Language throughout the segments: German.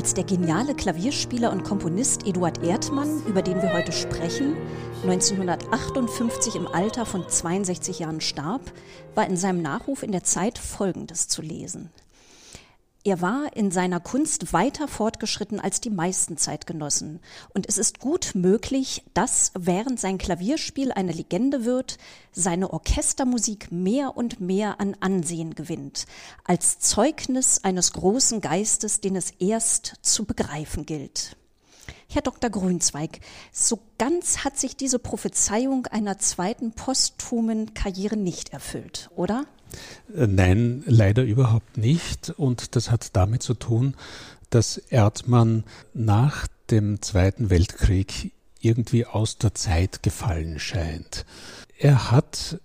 Als der geniale Klavierspieler und Komponist Eduard Erdmann, über den wir heute sprechen, 1958 im Alter von 62 Jahren starb, war in seinem Nachruf in der Zeit Folgendes zu lesen. Er war in seiner Kunst weiter fortgeschritten als die meisten Zeitgenossen. Und es ist gut möglich, dass, während sein Klavierspiel eine Legende wird, seine Orchestermusik mehr und mehr an Ansehen gewinnt, als Zeugnis eines großen Geistes, den es erst zu begreifen gilt. Herr Dr. Grünzweig, so ganz hat sich diese Prophezeiung einer zweiten posthumen Karriere nicht erfüllt, oder? Nein, leider überhaupt nicht. Und das hat damit zu tun, dass Erdmann nach dem Zweiten Weltkrieg irgendwie aus der Zeit gefallen scheint. Er hat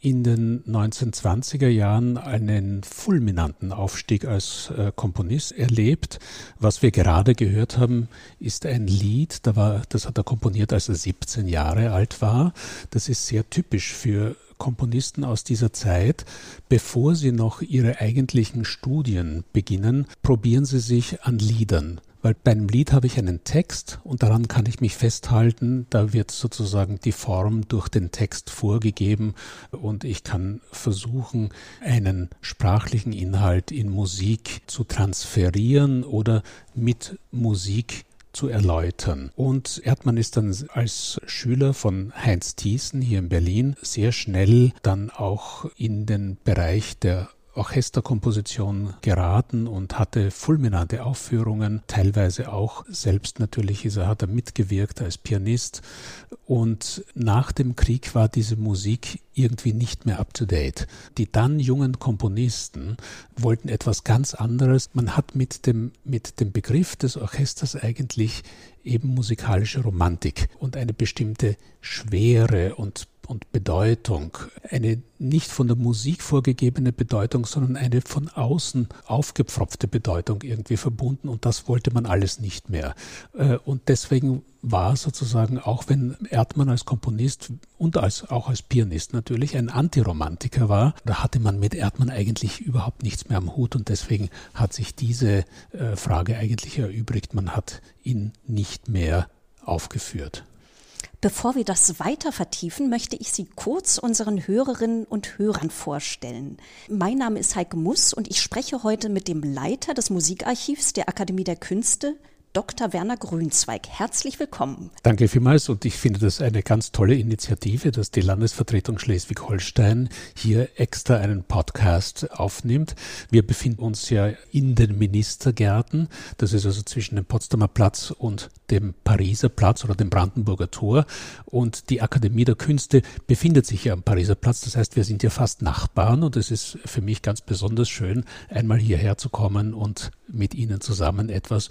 in den 1920er Jahren einen fulminanten Aufstieg als äh, Komponist erlebt. Was wir gerade gehört haben, ist ein Lied, das hat er komponiert, als er 17 Jahre alt war. Das ist sehr typisch für Komponisten aus dieser Zeit, bevor sie noch ihre eigentlichen Studien beginnen, probieren sie sich an Liedern. Weil bei einem Lied habe ich einen Text und daran kann ich mich festhalten. Da wird sozusagen die Form durch den Text vorgegeben und ich kann versuchen, einen sprachlichen Inhalt in Musik zu transferieren oder mit Musik zu erläutern. Und Erdmann ist dann als Schüler von Heinz Thiessen hier in Berlin sehr schnell dann auch in den Bereich der Orchesterkomposition geraten und hatte fulminante Aufführungen, teilweise auch selbst natürlich ist er, hat er mitgewirkt als Pianist. Und nach dem Krieg war diese Musik irgendwie nicht mehr up to date. Die dann jungen Komponisten wollten etwas ganz anderes. Man hat mit dem, mit dem Begriff des Orchesters eigentlich eben musikalische Romantik und eine bestimmte Schwere und und Bedeutung. Eine nicht von der Musik vorgegebene Bedeutung, sondern eine von außen aufgepfropfte Bedeutung irgendwie verbunden und das wollte man alles nicht mehr. Äh, und deswegen war sozusagen, auch wenn Erdmann als Komponist und als, auch als Pianist natürlich ein Antiromantiker war, da hatte man mit Erdmann eigentlich überhaupt nichts mehr am Hut und deswegen hat sich diese äh, Frage eigentlich erübrigt. Man hat ihn nicht mehr aufgeführt. Bevor wir das weiter vertiefen, möchte ich Sie kurz unseren Hörerinnen und Hörern vorstellen. Mein Name ist Heike Muss und ich spreche heute mit dem Leiter des Musikarchivs der Akademie der Künste, Dr. Werner Grünzweig. Herzlich willkommen. Danke vielmals und ich finde das eine ganz tolle Initiative, dass die Landesvertretung Schleswig-Holstein hier extra einen Podcast aufnimmt. Wir befinden uns ja in den Ministergärten. Das ist also zwischen dem Potsdamer Platz und dem Pariser Platz oder dem Brandenburger Tor. Und die Akademie der Künste befindet sich ja am Pariser Platz. Das heißt, wir sind ja fast Nachbarn und es ist für mich ganz besonders schön, einmal hierher zu kommen und mit Ihnen zusammen etwas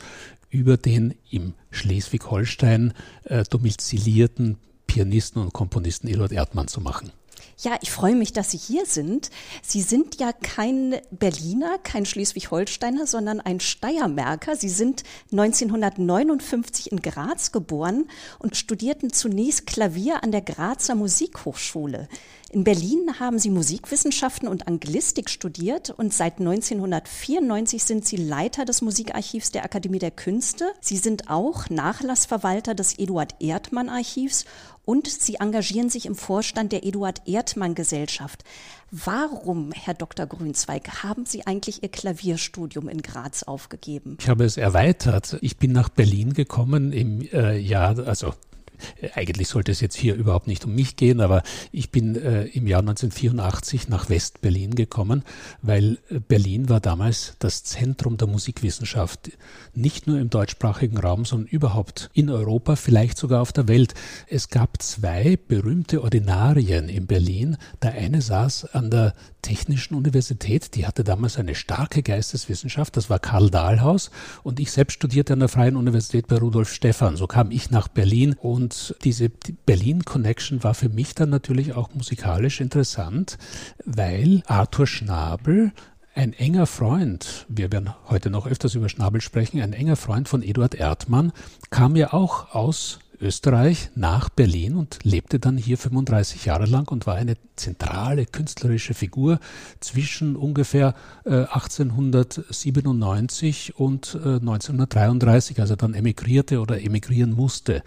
über den im Schleswig-Holstein äh, domizilierten Pianisten und Komponisten Eduard Erdmann zu machen. Ja, ich freue mich, dass Sie hier sind. Sie sind ja kein Berliner, kein Schleswig-Holsteiner, sondern ein Steiermärker. Sie sind 1959 in Graz geboren und studierten zunächst Klavier an der Grazer Musikhochschule. In Berlin haben sie Musikwissenschaften und Anglistik studiert und seit 1994 sind sie Leiter des Musikarchivs der Akademie der Künste. Sie sind auch Nachlassverwalter des Eduard Erdmann Archivs und sie engagieren sich im Vorstand der Eduard Erdmann Gesellschaft. Warum, Herr Dr. Grünzweig, haben Sie eigentlich Ihr Klavierstudium in Graz aufgegeben? Ich habe es erweitert. Ich bin nach Berlin gekommen im äh, Jahr, also eigentlich sollte es jetzt hier überhaupt nicht um mich gehen, aber ich bin äh, im Jahr 1984 nach West-Berlin gekommen, weil äh, Berlin war damals das Zentrum der Musikwissenschaft, nicht nur im deutschsprachigen Raum, sondern überhaupt in Europa, vielleicht sogar auf der Welt. Es gab zwei berühmte Ordinarien in Berlin. Der eine saß an der Technischen Universität, die hatte damals eine starke Geisteswissenschaft, das war Karl Dahlhaus und ich selbst studierte an der Freien Universität bei Rudolf Stephan. So kam ich nach Berlin und diese Berlin Connection war für mich dann natürlich auch musikalisch interessant, weil Arthur Schnabel ein enger Freund, wir werden heute noch öfters über Schnabel sprechen, ein enger Freund von Eduard Erdmann kam ja auch aus Österreich nach Berlin und lebte dann hier 35 Jahre lang und war eine zentrale künstlerische Figur zwischen ungefähr äh, 1897 und äh, 1933, als er dann emigrierte oder emigrieren musste.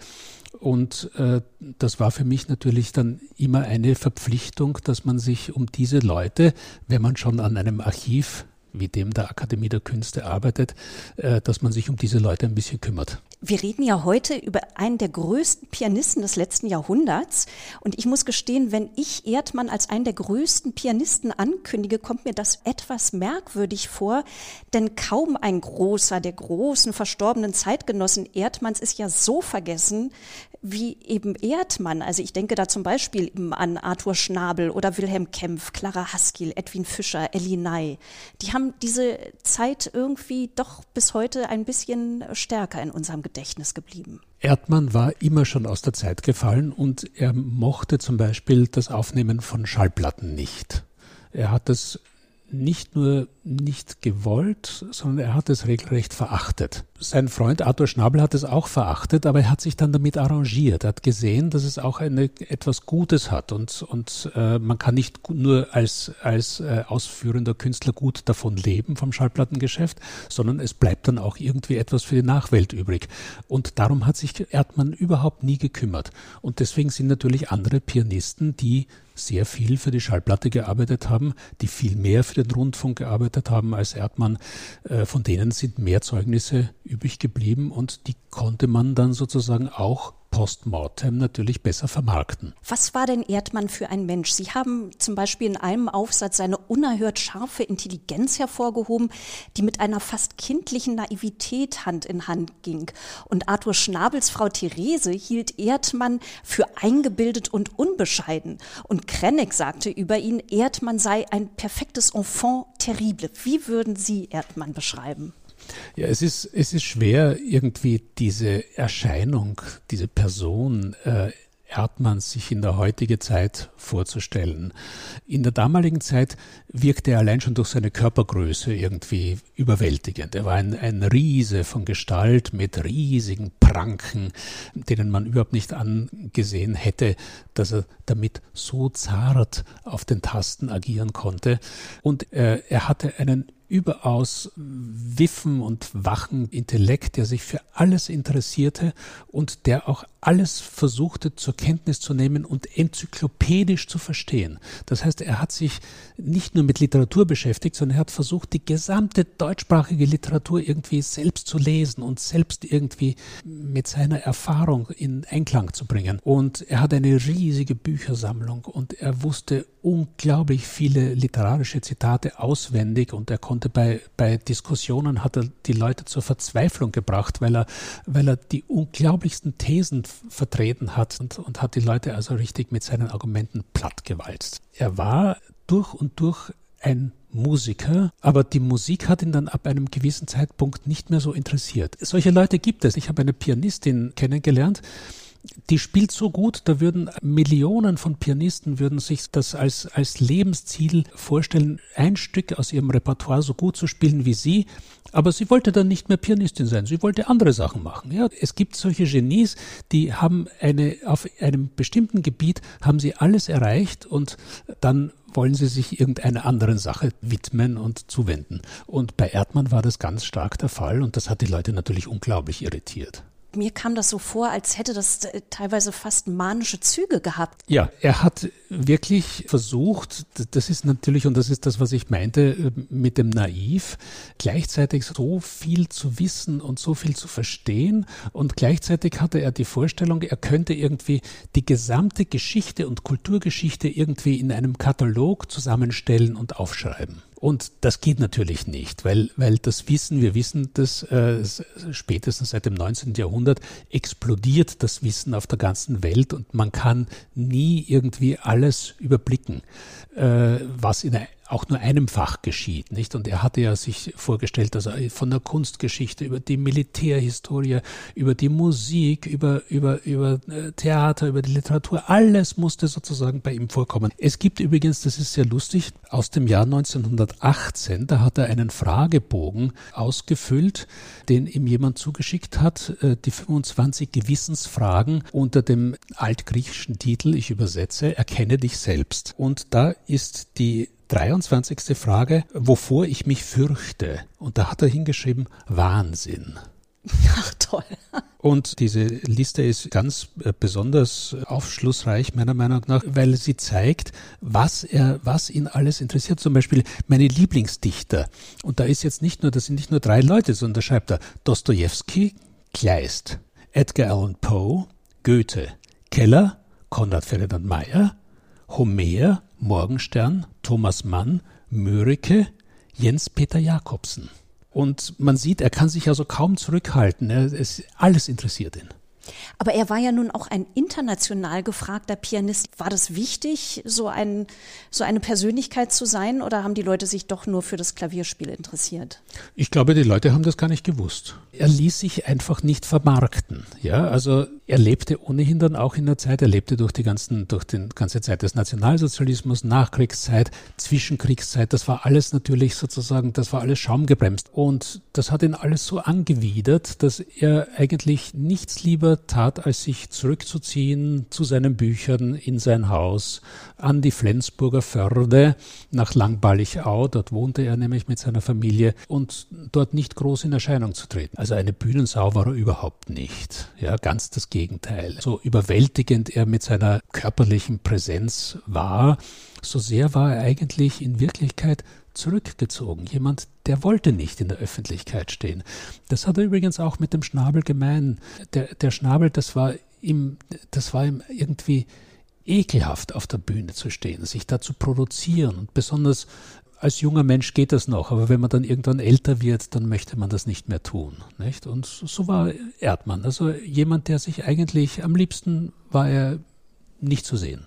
Und äh, das war für mich natürlich dann immer eine Verpflichtung, dass man sich um diese Leute, wenn man schon an einem Archiv wie dem der Akademie der Künste arbeitet, äh, dass man sich um diese Leute ein bisschen kümmert. Wir reden ja heute über einen der größten Pianisten des letzten Jahrhunderts. Und ich muss gestehen, wenn ich Erdmann als einen der größten Pianisten ankündige, kommt mir das etwas merkwürdig vor. Denn kaum ein großer der großen verstorbenen Zeitgenossen Erdmanns ist ja so vergessen wie eben Erdmann. Also ich denke da zum Beispiel an Arthur Schnabel oder Wilhelm Kempf, Clara Haskell, Edwin Fischer, Ellie Ney. Die haben diese Zeit irgendwie doch bis heute ein bisschen stärker in unserem Gedächtnis geblieben. Erdmann war immer schon aus der Zeit gefallen und er mochte zum Beispiel das Aufnehmen von Schallplatten nicht. Er hat es nicht nur nicht gewollt, sondern er hat es regelrecht verachtet. Sein Freund Arthur Schnabel hat es auch verachtet, aber er hat sich dann damit arrangiert. Er hat gesehen, dass es auch eine, etwas Gutes hat und, und äh, man kann nicht nur als, als äh, ausführender Künstler gut davon leben, vom Schallplattengeschäft, sondern es bleibt dann auch irgendwie etwas für die Nachwelt übrig. Und darum hat sich Erdmann überhaupt nie gekümmert. Und deswegen sind natürlich andere Pianisten, die sehr viel für die Schallplatte gearbeitet haben, die viel mehr für den Rundfunk gearbeitet haben als Erdmann. Äh, von denen sind mehr Zeugnisse übrig geblieben und die konnte man dann sozusagen auch postmortem natürlich besser vermarkten. Was war denn Erdmann für ein Mensch? Sie haben zum Beispiel in einem Aufsatz seine unerhört scharfe Intelligenz hervorgehoben, die mit einer fast kindlichen Naivität Hand in Hand ging. Und Arthur Schnabels Frau Therese hielt Erdmann für eingebildet und unbescheiden. Und Krenneck sagte über ihn, Erdmann sei ein perfektes Enfant terrible. Wie würden Sie Erdmann beschreiben? Ja, es ist, es ist schwer, irgendwie diese Erscheinung, diese Person äh, Erdmanns sich in der heutigen Zeit vorzustellen. In der damaligen Zeit wirkte er allein schon durch seine Körpergröße irgendwie überwältigend. Er war ein, ein Riese von Gestalt mit riesigen Pranken, denen man überhaupt nicht angesehen hätte, dass er damit so zart auf den Tasten agieren konnte. Und äh, er hatte einen überaus wiffen und wachen Intellekt, der sich für alles interessierte und der auch alles versuchte zur Kenntnis zu nehmen und enzyklopädisch zu verstehen. Das heißt, er hat sich nicht nur mit Literatur beschäftigt, sondern er hat versucht, die gesamte deutschsprachige Literatur irgendwie selbst zu lesen und selbst irgendwie mit seiner Erfahrung in Einklang zu bringen. Und er hat eine riesige Büchersammlung und er wusste unglaublich viele literarische Zitate auswendig und er konnte bei, bei Diskussionen hat er die Leute zur Verzweiflung gebracht, weil er, weil er die unglaublichsten Thesen vertreten hat und, und hat die Leute also richtig mit seinen Argumenten plattgewalzt. Er war durch und durch ein Musiker, aber die Musik hat ihn dann ab einem gewissen Zeitpunkt nicht mehr so interessiert. Solche Leute gibt es. Ich habe eine Pianistin kennengelernt, die spielt so gut, da würden Millionen von Pianisten würden sich das als, als Lebensziel vorstellen, ein Stück aus ihrem Repertoire so gut zu spielen wie sie. Aber sie wollte dann nicht mehr Pianistin sein. Sie wollte andere Sachen machen. Ja, es gibt solche Genies, die haben eine, auf einem bestimmten Gebiet haben sie alles erreicht und dann wollen sie sich irgendeiner anderen Sache widmen und zuwenden. Und bei Erdmann war das ganz stark der Fall und das hat die Leute natürlich unglaublich irritiert mir kam das so vor, als hätte das äh, teilweise fast manische Züge gehabt. Ja, er hat wirklich versucht, das ist natürlich, und das ist das, was ich meinte äh, mit dem Naiv, gleichzeitig so viel zu wissen und so viel zu verstehen. Und gleichzeitig hatte er die Vorstellung, er könnte irgendwie die gesamte Geschichte und Kulturgeschichte irgendwie in einem Katalog zusammenstellen und aufschreiben. Und das geht natürlich nicht, weil, weil das Wissen, wir wissen das äh, spätestens seit dem 19. Jahrhundert, explodiert das Wissen auf der ganzen Welt und man kann nie irgendwie alles überblicken, äh, was in auch nur einem Fach geschieht, nicht? Und er hatte ja sich vorgestellt, dass er von der Kunstgeschichte über die Militärhistorie, über die Musik, über, über, über äh, Theater, über die Literatur, alles musste sozusagen bei ihm vorkommen. Es gibt übrigens, das ist sehr lustig, aus dem Jahr 1918, da hat er einen Fragebogen ausgefüllt, den ihm jemand zugeschickt hat, äh, die 25 Gewissensfragen unter dem altgriechischen Titel, ich übersetze, erkenne dich selbst. Und da ist die 23. Frage, wovor ich mich fürchte. Und da hat er hingeschrieben, Wahnsinn. Ach toll. Und diese Liste ist ganz äh, besonders aufschlussreich, meiner Meinung nach, weil sie zeigt, was er, was ihn alles interessiert. Zum Beispiel meine Lieblingsdichter. Und da ist jetzt nicht nur, das sind nicht nur drei Leute, sondern da schreibt er Dostoevsky, Kleist, Edgar Allan Poe, Goethe, Keller, Konrad Ferdinand Meyer, Homer, Morgenstern, Thomas Mann, Mörike, Jens Peter Jakobsen. Und man sieht, er kann sich also kaum zurückhalten. Er, es, alles interessiert ihn. Aber er war ja nun auch ein international gefragter Pianist. War das wichtig, so, ein, so eine Persönlichkeit zu sein, oder haben die Leute sich doch nur für das Klavierspiel interessiert? Ich glaube, die Leute haben das gar nicht gewusst. Er ließ sich einfach nicht vermarkten. Ja, also er lebte ohnehin dann auch in der Zeit, er lebte durch die ganzen, durch die ganze Zeit des Nationalsozialismus, Nachkriegszeit, Zwischenkriegszeit. Das war alles natürlich sozusagen, das war alles schaumgebremst. Und das hat ihn alles so angewidert, dass er eigentlich nichts lieber tat, als sich zurückzuziehen zu seinen Büchern in sein Haus an die Flensburger Förde nach Langballichau. Dort wohnte er nämlich mit seiner Familie und dort nicht groß in Erscheinung zu treten. Also eine Bühnensau war er überhaupt nicht. Ja, ganz das Gegenteil. So überwältigend er mit seiner körperlichen Präsenz war, so sehr war er eigentlich in Wirklichkeit zurückgezogen. Jemand, der wollte nicht in der Öffentlichkeit stehen. Das hat er übrigens auch mit dem Schnabel gemein. Der, der Schnabel, das war ihm, das war ihm irgendwie ekelhaft auf der Bühne zu stehen, sich da zu produzieren und besonders als junger Mensch geht das noch, aber wenn man dann irgendwann älter wird, dann möchte man das nicht mehr tun. Nicht? Und so war Erdmann. Also jemand, der sich eigentlich am liebsten war er nicht zu sehen.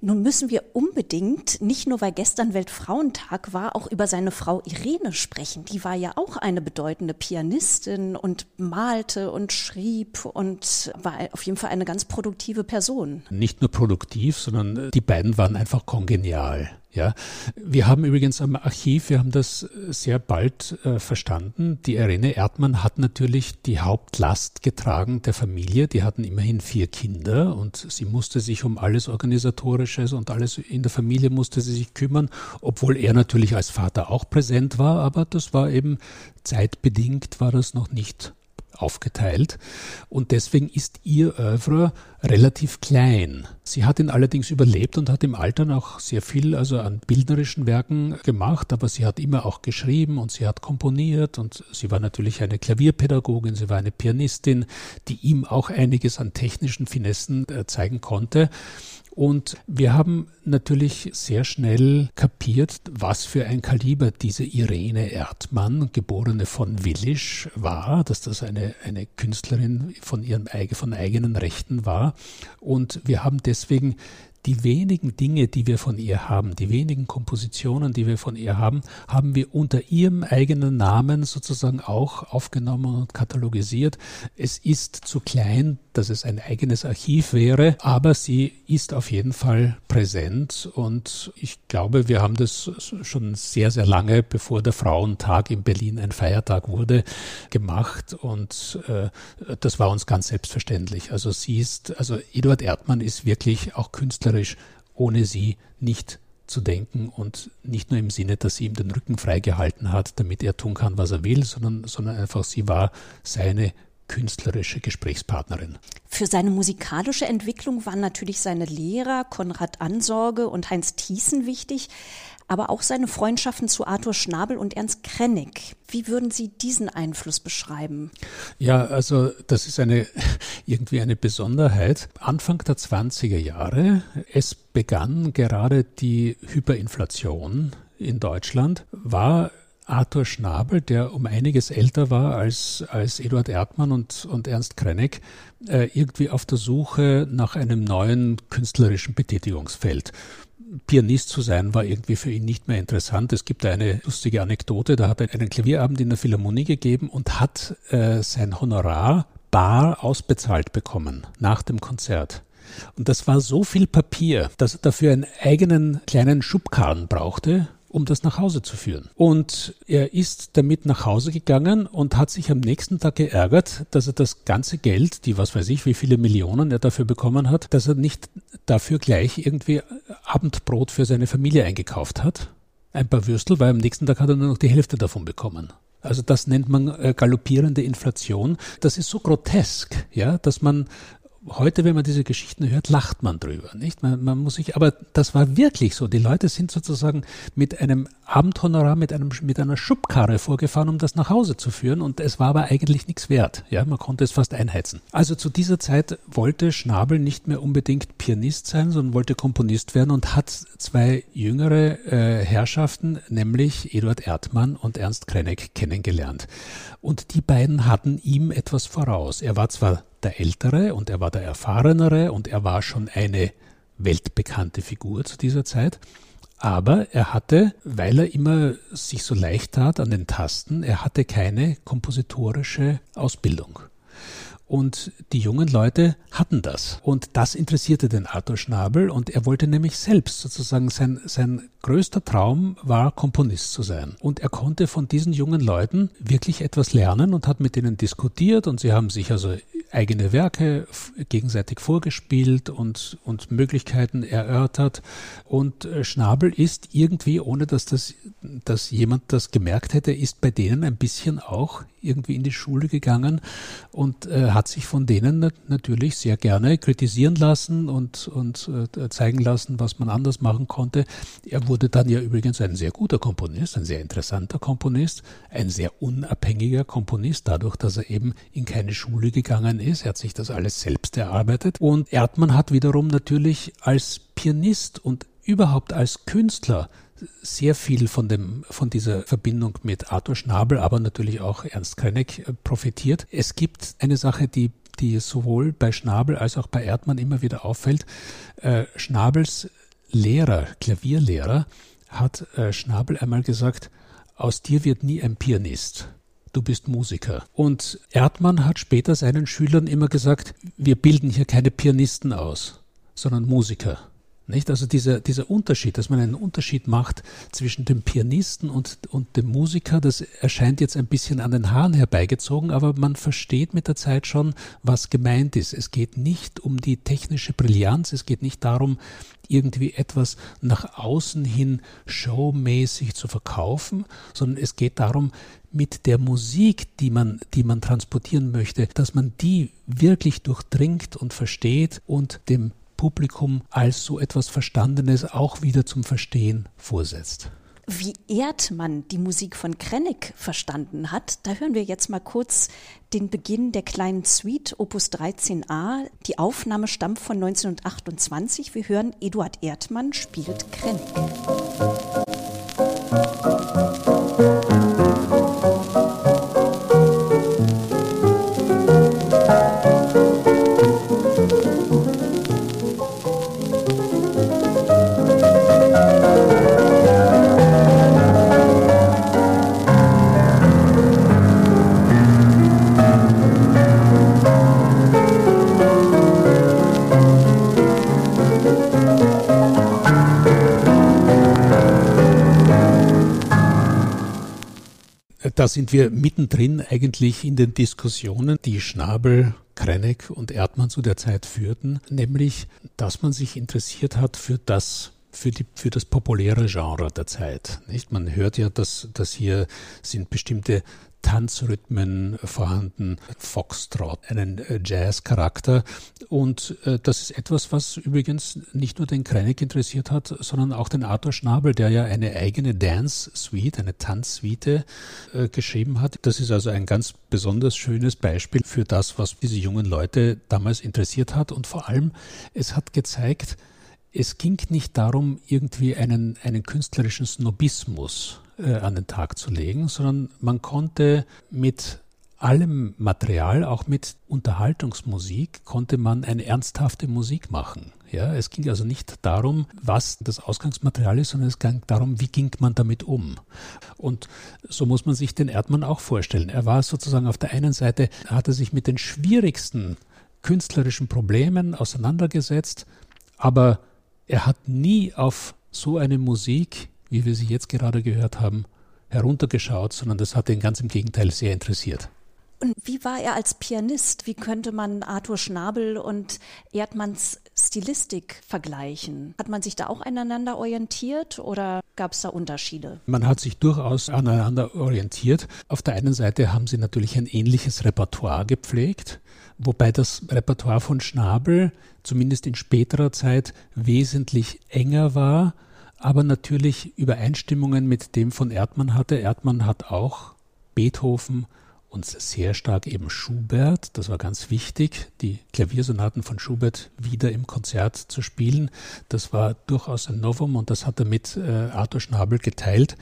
Nun müssen wir unbedingt, nicht nur weil gestern Weltfrauentag war, auch über seine Frau Irene sprechen. Die war ja auch eine bedeutende Pianistin und malte und schrieb und war auf jeden Fall eine ganz produktive Person. Nicht nur produktiv, sondern die beiden waren einfach kongenial. Ja, wir haben übrigens am Archiv, wir haben das sehr bald äh, verstanden. Die Irene Erdmann hat natürlich die Hauptlast getragen der Familie. Die hatten immerhin vier Kinder und sie musste sich um alles Organisatorisches und alles in der Familie musste sie sich kümmern, obwohl er natürlich als Vater auch präsent war, aber das war eben zeitbedingt war das noch nicht aufgeteilt und deswegen ist ihr Oeuvre relativ klein. Sie hat ihn allerdings überlebt und hat im Alter noch sehr viel also an bildnerischen Werken gemacht, aber sie hat immer auch geschrieben und sie hat komponiert und sie war natürlich eine Klavierpädagogin, sie war eine Pianistin, die ihm auch einiges an technischen Finessen äh, zeigen konnte. Und wir haben natürlich sehr schnell kapiert, was für ein Kaliber diese Irene Erdmann, geborene von Willisch, war, dass das eine, eine Künstlerin von ihren von eigenen Rechten war. Und wir haben deswegen die wenigen Dinge, die wir von ihr haben, die wenigen Kompositionen, die wir von ihr haben, haben wir unter ihrem eigenen Namen sozusagen auch aufgenommen und katalogisiert. Es ist zu klein, dass es ein eigenes Archiv wäre, aber sie ist auf jeden Fall präsent und ich glaube, wir haben das schon sehr, sehr lange, bevor der Frauentag in Berlin ein Feiertag wurde, gemacht und äh, das war uns ganz selbstverständlich. Also sie ist, also Eduard Erdmann ist wirklich auch künstlerisch ohne sie nicht zu denken und nicht nur im Sinne, dass sie ihm den Rücken freigehalten hat, damit er tun kann, was er will, sondern, sondern einfach sie war seine künstlerische Gesprächspartnerin. Für seine musikalische Entwicklung waren natürlich seine Lehrer Konrad Ansorge und Heinz Thiessen wichtig, aber auch seine Freundschaften zu Arthur Schnabel und Ernst Krennig. Wie würden Sie diesen Einfluss beschreiben? Ja, also das ist eine irgendwie eine Besonderheit. Anfang der 20er Jahre, es begann gerade die Hyperinflation in Deutschland, war Arthur Schnabel, der um einiges älter war als, als Eduard Erdmann und, und Ernst Krenneck, äh, irgendwie auf der Suche nach einem neuen künstlerischen Betätigungsfeld. Pianist zu sein war irgendwie für ihn nicht mehr interessant. Es gibt eine lustige Anekdote, da hat er einen Klavierabend in der Philharmonie gegeben und hat äh, sein Honorar bar ausbezahlt bekommen nach dem Konzert. Und das war so viel Papier, dass er dafür einen eigenen kleinen Schubkarren brauchte, um das nach Hause zu führen. Und er ist damit nach Hause gegangen und hat sich am nächsten Tag geärgert, dass er das ganze Geld, die was weiß ich, wie viele Millionen er dafür bekommen hat, dass er nicht dafür gleich irgendwie Abendbrot für seine Familie eingekauft hat. Ein paar Würstel, weil am nächsten Tag hat er nur noch die Hälfte davon bekommen. Also das nennt man äh, galoppierende Inflation. Das ist so grotesk, ja, dass man heute, wenn man diese Geschichten hört, lacht man drüber, nicht? Man, man muss sich, aber das war wirklich so. Die Leute sind sozusagen mit einem Abendhonorar, mit einem, mit einer Schubkarre vorgefahren, um das nach Hause zu führen und es war aber eigentlich nichts wert. Ja, man konnte es fast einheizen. Also zu dieser Zeit wollte Schnabel nicht mehr unbedingt Pianist sein, sondern wollte Komponist werden und hat zwei jüngere äh, Herrschaften, nämlich Eduard Erdmann und Ernst Krenneck kennengelernt. Und die beiden hatten ihm etwas voraus. Er war zwar der Ältere und er war der Erfahrenere und er war schon eine weltbekannte Figur zu dieser Zeit. Aber er hatte, weil er immer sich so leicht tat an den Tasten, er hatte keine kompositorische Ausbildung. Und die jungen Leute hatten das. Und das interessierte den Arthur Schnabel und er wollte nämlich selbst sozusagen sein, sein größter Traum war, Komponist zu sein. Und er konnte von diesen jungen Leuten wirklich etwas lernen und hat mit ihnen diskutiert und sie haben sich also eigene Werke gegenseitig vorgespielt und, und Möglichkeiten erörtert. Und äh, Schnabel ist irgendwie, ohne dass das, dass jemand das gemerkt hätte, ist bei denen ein bisschen auch irgendwie in die Schule gegangen und äh, hat sich von denen natürlich sehr gerne kritisieren lassen und, und äh, zeigen lassen, was man anders machen konnte. Er wurde dann ja übrigens ein sehr guter Komponist, ein sehr interessanter Komponist, ein sehr unabhängiger Komponist, dadurch, dass er eben in keine Schule gegangen ist. Er hat sich das alles selbst erarbeitet. Und Erdmann hat wiederum natürlich als Pianist und überhaupt als Künstler sehr viel von, dem, von dieser Verbindung mit Arthur Schnabel, aber natürlich auch Ernst Krenneck äh, profitiert. Es gibt eine Sache, die, die sowohl bei Schnabel als auch bei Erdmann immer wieder auffällt. Äh, Schnabels Lehrer, Klavierlehrer, hat äh, Schnabel einmal gesagt, aus dir wird nie ein Pianist. Du bist Musiker. Und Erdmann hat später seinen Schülern immer gesagt, wir bilden hier keine Pianisten aus, sondern Musiker. Nicht? Also dieser, dieser Unterschied, dass man einen Unterschied macht zwischen dem Pianisten und, und dem Musiker, das erscheint jetzt ein bisschen an den Haaren herbeigezogen, aber man versteht mit der Zeit schon, was gemeint ist. Es geht nicht um die technische Brillanz, es geht nicht darum, irgendwie etwas nach außen hin showmäßig zu verkaufen, sondern es geht darum, mit der Musik, die man, die man transportieren möchte, dass man die wirklich durchdringt und versteht und dem Publikum als so etwas Verstandenes auch wieder zum Verstehen vorsetzt. Wie Erdmann die Musik von Krennick verstanden hat, da hören wir jetzt mal kurz den Beginn der kleinen Suite Opus 13a. Die Aufnahme stammt von 1928. Wir hören Eduard Erdmann spielt Krennick. Sind wir mittendrin eigentlich in den Diskussionen, die Schnabel, Krenneck und Erdmann zu der Zeit führten, nämlich, dass man sich interessiert hat für das für, die, für das populäre Genre der Zeit. Nicht? Man hört ja, dass, dass hier sind bestimmte Tanzrhythmen vorhanden, Foxtrot, einen äh, Jazz-Charakter. Und äh, das ist etwas, was übrigens nicht nur den Kreinig interessiert hat, sondern auch den Arthur Schnabel, der ja eine eigene Dance-Suite, eine Tanzsuite äh, geschrieben hat. Das ist also ein ganz besonders schönes Beispiel für das, was diese jungen Leute damals interessiert hat. Und vor allem, es hat gezeigt, es ging nicht darum, irgendwie einen, einen künstlerischen Snobismus äh, an den Tag zu legen, sondern man konnte mit allem Material, auch mit Unterhaltungsmusik, konnte man eine ernsthafte Musik machen. Ja, es ging also nicht darum, was das Ausgangsmaterial ist, sondern es ging darum, wie ging man damit um. Und so muss man sich den Erdmann auch vorstellen. Er war sozusagen auf der einen Seite, hat er sich mit den schwierigsten künstlerischen Problemen auseinandergesetzt, aber er hat nie auf so eine Musik, wie wir sie jetzt gerade gehört haben, heruntergeschaut, sondern das hat ihn ganz im Gegenteil sehr interessiert. Und wie war er als Pianist? Wie könnte man Arthur Schnabel und Erdmanns Stilistik vergleichen? Hat man sich da auch aneinander orientiert oder gab es da Unterschiede? Man hat sich durchaus aneinander orientiert. Auf der einen Seite haben sie natürlich ein ähnliches Repertoire gepflegt, wobei das Repertoire von Schnabel zumindest in späterer Zeit wesentlich enger war, aber natürlich Übereinstimmungen mit dem von Erdmann hatte. Erdmann hat auch Beethoven, und sehr stark eben Schubert. Das war ganz wichtig, die Klaviersonaten von Schubert wieder im Konzert zu spielen. Das war durchaus ein Novum und das hat er mit äh, Arthur Schnabel geteilt.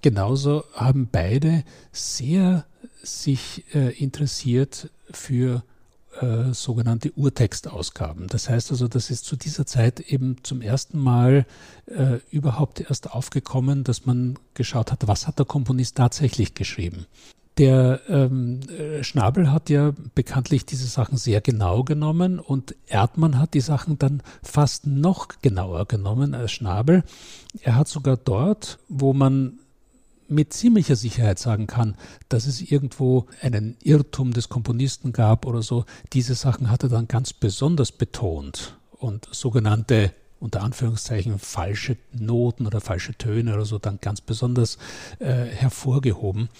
Genauso haben beide sehr sich äh, interessiert für äh, sogenannte Urtextausgaben. Das heißt also, das ist zu dieser Zeit eben zum ersten Mal äh, überhaupt erst aufgekommen, dass man geschaut hat, was hat der Komponist tatsächlich geschrieben. Der ähm, Schnabel hat ja bekanntlich diese Sachen sehr genau genommen und Erdmann hat die Sachen dann fast noch genauer genommen als Schnabel. Er hat sogar dort, wo man mit ziemlicher Sicherheit sagen kann, dass es irgendwo einen Irrtum des Komponisten gab oder so, diese Sachen hat er dann ganz besonders betont und sogenannte unter Anführungszeichen falsche Noten oder falsche Töne oder so dann ganz besonders äh, hervorgehoben.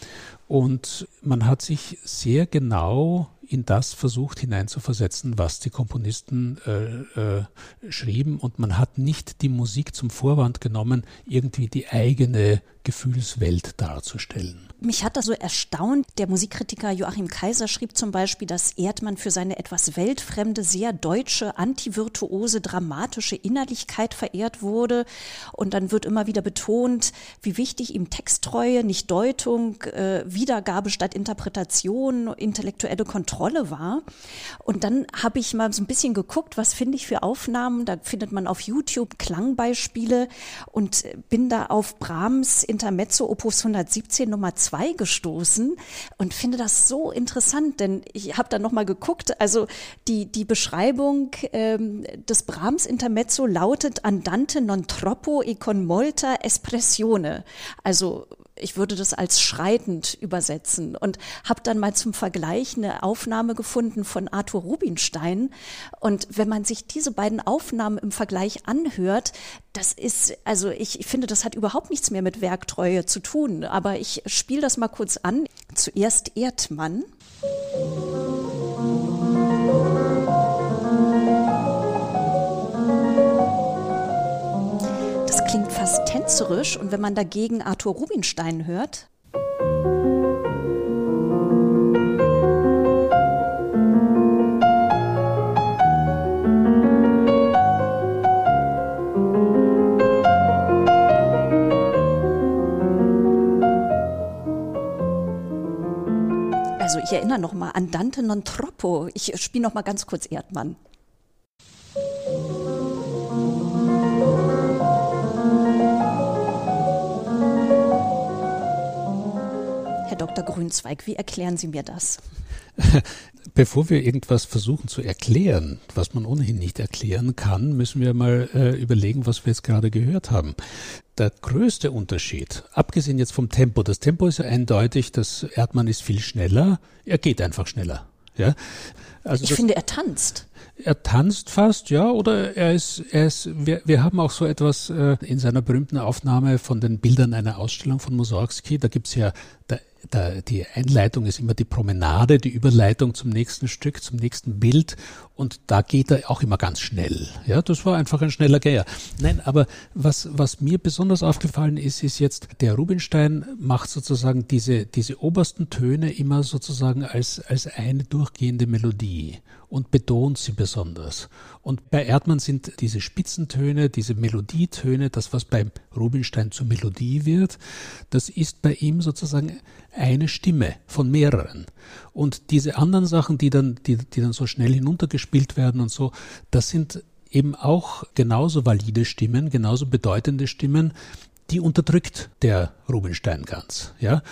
Und man hat sich sehr genau in das versucht hineinzuversetzen, was die Komponisten äh, äh, schrieben. Und man hat nicht die Musik zum Vorwand genommen, irgendwie die eigene Gefühlswelt darzustellen. Mich hat das so erstaunt. Der Musikkritiker Joachim Kaiser schrieb zum Beispiel, dass Erdmann für seine etwas weltfremde, sehr deutsche, antivirtuose, dramatische Innerlichkeit verehrt wurde. Und dann wird immer wieder betont, wie wichtig ihm Texttreue, nicht Deutung, äh, Wiedergabe statt Interpretation, intellektuelle Kontrolle war. Und dann habe ich mal so ein bisschen geguckt, was finde ich für Aufnahmen. Da findet man auf YouTube Klangbeispiele und bin da auf Brahms Intermezzo Opus 117 Nummer 2 gestoßen und finde das so interessant, denn ich habe da nochmal geguckt, also die, die Beschreibung ähm, des Brahms Intermezzo lautet Andante non troppo e con molta espressione. Also ich würde das als schreitend übersetzen und habe dann mal zum Vergleich eine Aufnahme gefunden von Arthur Rubinstein. Und wenn man sich diese beiden Aufnahmen im Vergleich anhört, das ist, also ich, ich finde, das hat überhaupt nichts mehr mit Werktreue zu tun. Aber ich spiele das mal kurz an. Zuerst Erdmann. Klingt fast tänzerisch und wenn man dagegen Arthur Rubinstein hört. Also ich erinnere noch mal an Dante non troppo. Ich spiele noch mal ganz kurz Erdmann. Herr Dr. Grünzweig, wie erklären Sie mir das? Bevor wir irgendwas versuchen zu erklären, was man ohnehin nicht erklären kann, müssen wir mal äh, überlegen, was wir jetzt gerade gehört haben. Der größte Unterschied, abgesehen jetzt vom Tempo, das Tempo ist ja eindeutig, das Erdmann ist viel schneller, er geht einfach schneller. Ja? Also ich das, finde, er tanzt. Er tanzt fast, ja, oder er ist, er ist, wir, wir haben auch so etwas äh, in seiner berühmten Aufnahme von den Bildern einer Ausstellung von Mussorgsky, da gibt's ja, da der, die Einleitung ist immer die Promenade, die Überleitung zum nächsten Stück, zum nächsten Bild und da geht er auch immer ganz schnell. Ja, das war einfach ein schneller Geier. Nein, aber was, was mir besonders aufgefallen ist, ist jetzt, der Rubinstein macht sozusagen diese, diese obersten Töne immer sozusagen als, als eine durchgehende Melodie. Und betont sie besonders. Und bei Erdmann sind diese Spitzentöne, diese Melodietöne, das, was beim Rubinstein zur Melodie wird, das ist bei ihm sozusagen eine Stimme von mehreren. Und diese anderen Sachen, die dann, die, die dann so schnell hinuntergespielt werden und so, das sind eben auch genauso valide Stimmen, genauso bedeutende Stimmen, die unterdrückt der Rubinstein ganz. Ja?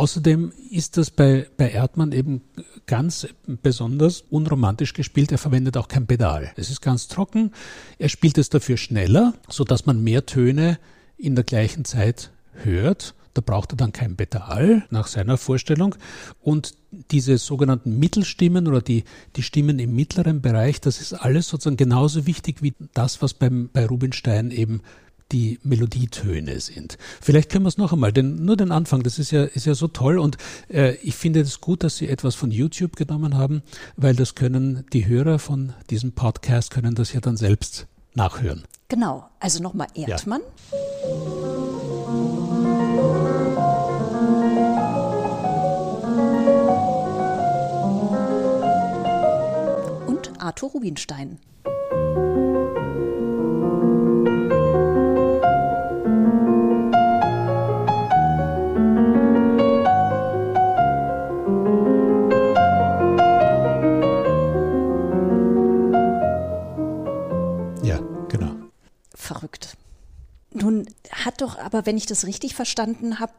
Außerdem ist das bei, bei Erdmann eben ganz besonders unromantisch gespielt. Er verwendet auch kein Pedal. Es ist ganz trocken. Er spielt es dafür schneller, so dass man mehr Töne in der gleichen Zeit hört. Da braucht er dann kein Pedal nach seiner Vorstellung. Und diese sogenannten Mittelstimmen oder die, die Stimmen im mittleren Bereich, das ist alles sozusagen genauso wichtig wie das, was beim, bei Rubinstein eben die Melodietöne sind. Vielleicht können wir es noch einmal, denn nur den Anfang, das ist ja, ist ja so toll und äh, ich finde es gut, dass Sie etwas von YouTube genommen haben, weil das können die Hörer von diesem Podcast können das ja dann selbst nachhören. Genau, also nochmal Erdmann. Ja. Arthur Rubinstein. Aber, wenn ich das richtig verstanden habe,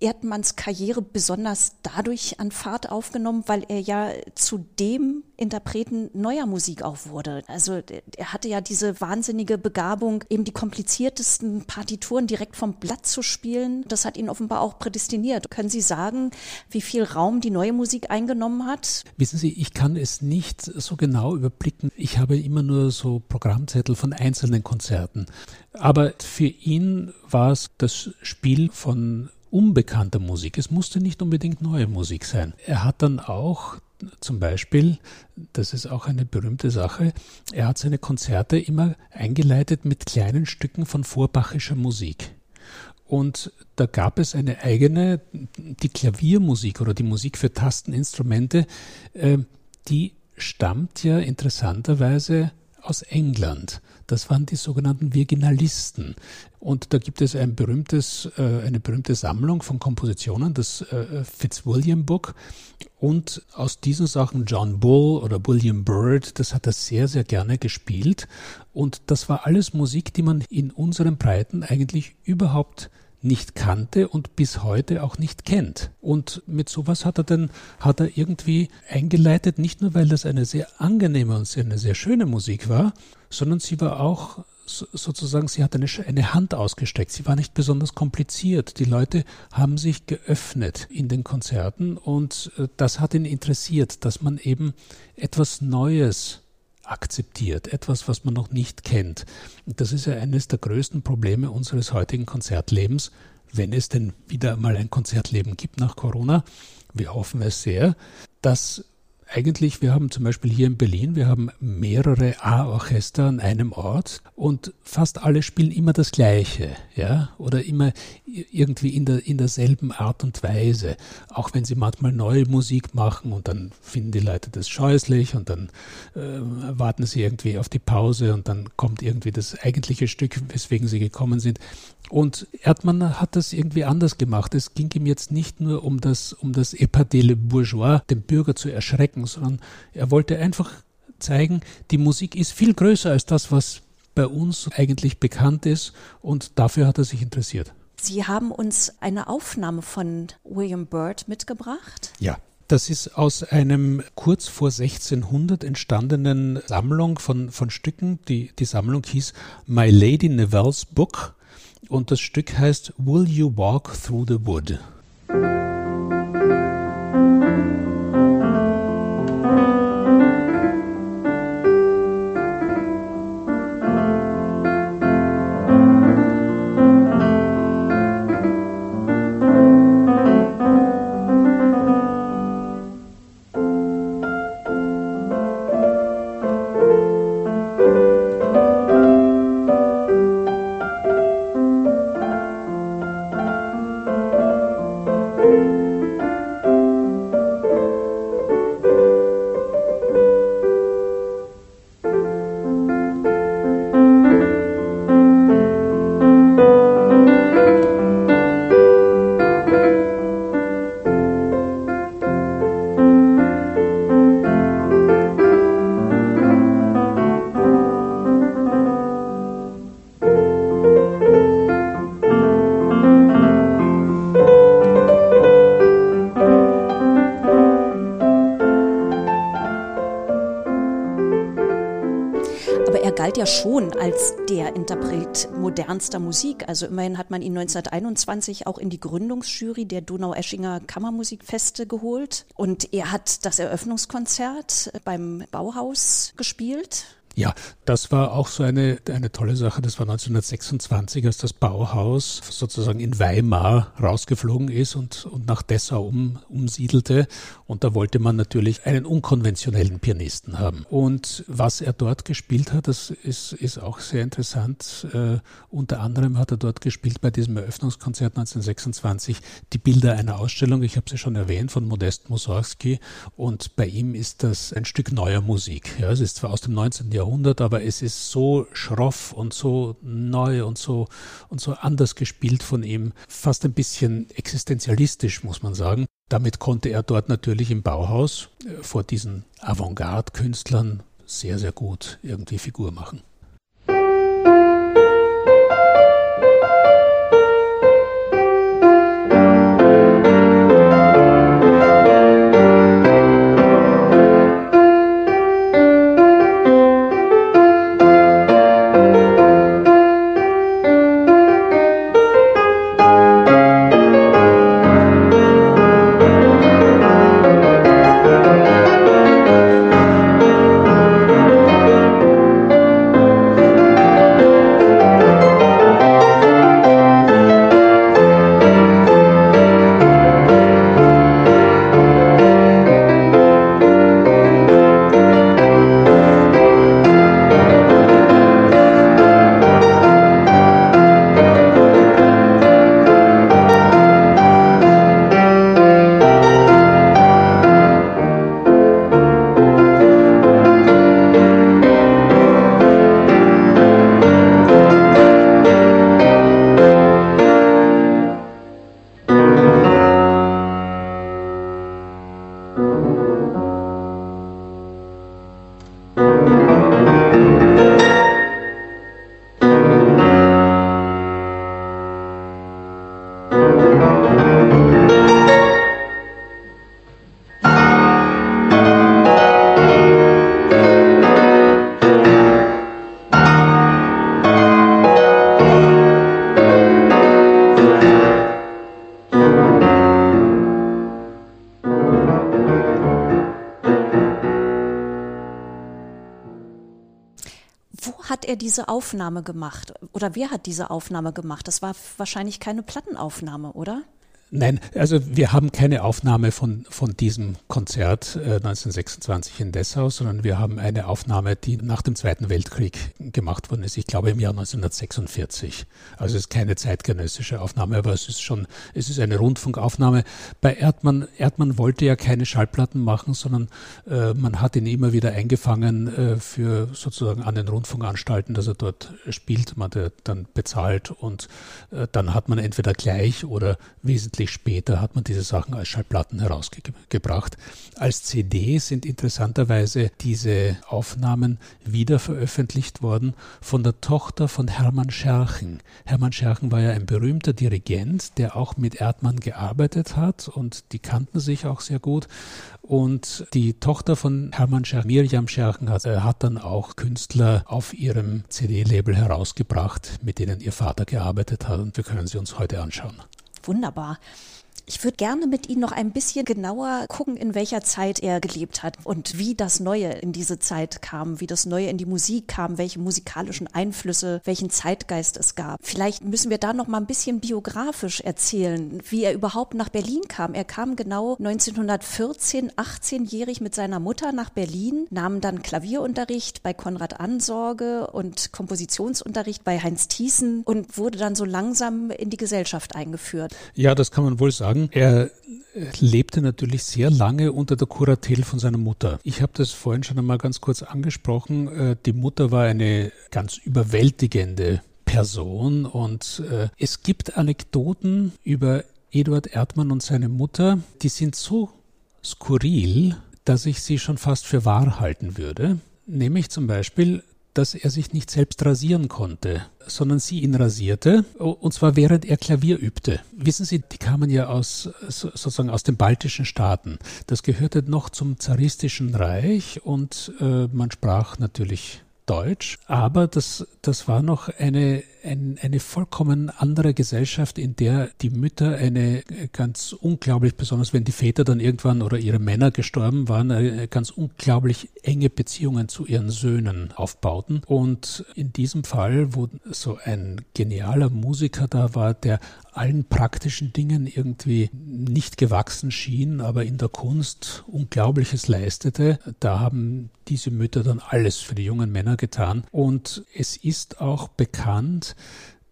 Erdmanns Karriere besonders dadurch an Fahrt aufgenommen, weil er ja zu dem Interpreten neuer Musik auch wurde. Also er hatte ja diese wahnsinnige Begabung, eben die kompliziertesten Partituren direkt vom Blatt zu spielen. Das hat ihn offenbar auch prädestiniert. Können Sie sagen, wie viel Raum die neue Musik eingenommen hat? Wissen Sie, ich kann es nicht so genau überblicken. Ich habe immer nur so Programmzettel von einzelnen Konzerten. Aber für ihn war es das Spiel von unbekannter Musik. Es musste nicht unbedingt neue Musik sein. Er hat dann auch zum Beispiel, das ist auch eine berühmte Sache, er hat seine Konzerte immer eingeleitet mit kleinen Stücken von vorbachischer Musik. Und da gab es eine eigene, die Klaviermusik oder die Musik für Tasteninstrumente, äh, die stammt ja interessanterweise aus England. Das waren die sogenannten Virginalisten. Und da gibt es ein berühmtes, äh, eine berühmte Sammlung von Kompositionen, das äh, Fitzwilliam Book. Und aus diesen Sachen John Bull oder William Byrd, das hat er sehr, sehr gerne gespielt. Und das war alles Musik, die man in unseren Breiten eigentlich überhaupt nicht kannte und bis heute auch nicht kennt. Und mit sowas hat er dann, hat er irgendwie eingeleitet, nicht nur weil das eine sehr angenehme und eine sehr schöne Musik war, sondern sie war auch sozusagen, sie hat eine, eine Hand ausgesteckt. Sie war nicht besonders kompliziert. Die Leute haben sich geöffnet in den Konzerten und äh, das hat ihn interessiert, dass man eben etwas Neues akzeptiert, etwas, was man noch nicht kennt. Und das ist ja eines der größten Probleme unseres heutigen Konzertlebens, wenn es denn wieder mal ein Konzertleben gibt nach Corona. Wir hoffen es sehr, dass eigentlich, wir haben zum Beispiel hier in Berlin, wir haben mehrere A-Orchester an einem Ort und fast alle spielen immer das Gleiche, ja, oder immer irgendwie in, der, in derselben Art und Weise. Auch wenn sie manchmal neue Musik machen und dann finden die Leute das scheußlich und dann äh, warten sie irgendwie auf die Pause und dann kommt irgendwie das eigentliche Stück, weswegen sie gekommen sind. Und Erdmann hat das irgendwie anders gemacht. Es ging ihm jetzt nicht nur um das, um das Epadele Bourgeois, den Bürger zu erschrecken, sondern er wollte einfach zeigen, die Musik ist viel größer als das, was bei uns eigentlich bekannt ist und dafür hat er sich interessiert. Sie haben uns eine Aufnahme von William Byrd mitgebracht. Ja. Das ist aus einem kurz vor 1600 entstandenen Sammlung von, von Stücken. Die, die Sammlung hieß My Lady Neville's Book und das Stück heißt Will You Walk Through the Wood? Ja schon als der Interpret modernster Musik. Also immerhin hat man ihn 1921 auch in die Gründungsjury der Donau-Eschinger Kammermusikfeste geholt. Und er hat das Eröffnungskonzert beim Bauhaus gespielt. Ja, das war auch so eine, eine tolle Sache. Das war 1926, als das Bauhaus sozusagen in Weimar rausgeflogen ist und, und nach Dessau um, umsiedelte. Und da wollte man natürlich einen unkonventionellen Pianisten haben. Und was er dort gespielt hat, das ist, ist auch sehr interessant. Äh, unter anderem hat er dort gespielt bei diesem Eröffnungskonzert 1926 die Bilder einer Ausstellung. Ich habe sie schon erwähnt von Modest Mussorgsky. Und bei ihm ist das ein Stück neuer Musik. Ja, es ist zwar aus dem 19. Jahrhundert, Jahrhundert, aber es ist so schroff und so neu und so und so anders gespielt von ihm, fast ein bisschen existenzialistisch, muss man sagen. Damit konnte er dort natürlich im Bauhaus äh, vor diesen Avantgarde-Künstlern sehr, sehr gut irgendwie Figur machen. Diese Aufnahme gemacht? Oder wer hat diese Aufnahme gemacht? Das war wahrscheinlich keine Plattenaufnahme, oder? Nein, also wir haben keine Aufnahme von, von diesem Konzert äh, 1926 in Dessau, sondern wir haben eine Aufnahme, die nach dem Zweiten Weltkrieg gemacht worden ist. Ich glaube im Jahr 1946. Also es ist keine zeitgenössische Aufnahme, aber es ist schon, es ist eine Rundfunkaufnahme. Bei Erdmann, Erdmann wollte ja keine Schallplatten machen, sondern äh, man hat ihn immer wieder eingefangen äh, für sozusagen an den Rundfunkanstalten, dass er dort spielt. Man hat dann bezahlt und äh, dann hat man entweder gleich oder wesentlich wesentlich später hat man diese Sachen als Schallplatten herausgebracht. Als CD sind interessanterweise diese Aufnahmen wieder veröffentlicht worden von der Tochter von Hermann Scherchen. Hermann Scherchen war ja ein berühmter Dirigent, der auch mit Erdmann gearbeitet hat und die kannten sich auch sehr gut. Und die Tochter von Hermann Scherchen, Mirjam Scherchen, hat, äh, hat dann auch Künstler auf ihrem CD-Label herausgebracht, mit denen ihr Vater gearbeitet hat. Und wir können sie uns heute anschauen. Wunderbar. Ich würde gerne mit Ihnen noch ein bisschen genauer gucken, in welcher Zeit er gelebt hat und wie das Neue in diese Zeit kam, wie das Neue in die Musik kam, welche musikalischen Einflüsse, welchen Zeitgeist es gab. Vielleicht müssen wir da noch mal ein bisschen biografisch erzählen, wie er überhaupt nach Berlin kam. Er kam genau 1914, 18-jährig mit seiner Mutter nach Berlin, nahm dann Klavierunterricht bei Konrad Ansorge und Kompositionsunterricht bei Heinz Thiessen und wurde dann so langsam in die Gesellschaft eingeführt. Ja, das kann man wohl sagen sagen, er lebte natürlich sehr lange unter der Kuratel von seiner Mutter. Ich habe das vorhin schon einmal ganz kurz angesprochen. Äh, die Mutter war eine ganz überwältigende Person und äh, es gibt Anekdoten über Eduard Erdmann und seine Mutter, die sind so skurril, dass ich sie schon fast für wahr halten würde. Nämlich zum Beispiel, dass er sich nicht selbst rasieren konnte, sondern sie ihn rasierte, und zwar während er Klavier übte. Wissen Sie, die kamen ja aus, sozusagen aus den baltischen Staaten. Das gehörte noch zum zaristischen Reich und äh, man sprach natürlich Deutsch, aber das, das war noch eine, ein, eine vollkommen andere Gesellschaft, in der die Mütter eine ganz unglaublich, besonders wenn die Väter dann irgendwann oder ihre Männer gestorben waren, eine ganz unglaublich enge Beziehungen zu ihren Söhnen aufbauten. Und in diesem Fall, wo so ein genialer Musiker da war, der allen praktischen Dingen irgendwie nicht gewachsen schien, aber in der Kunst Unglaubliches leistete, da haben diese Mütter dann alles für die jungen Männer getan. Und es ist auch bekannt,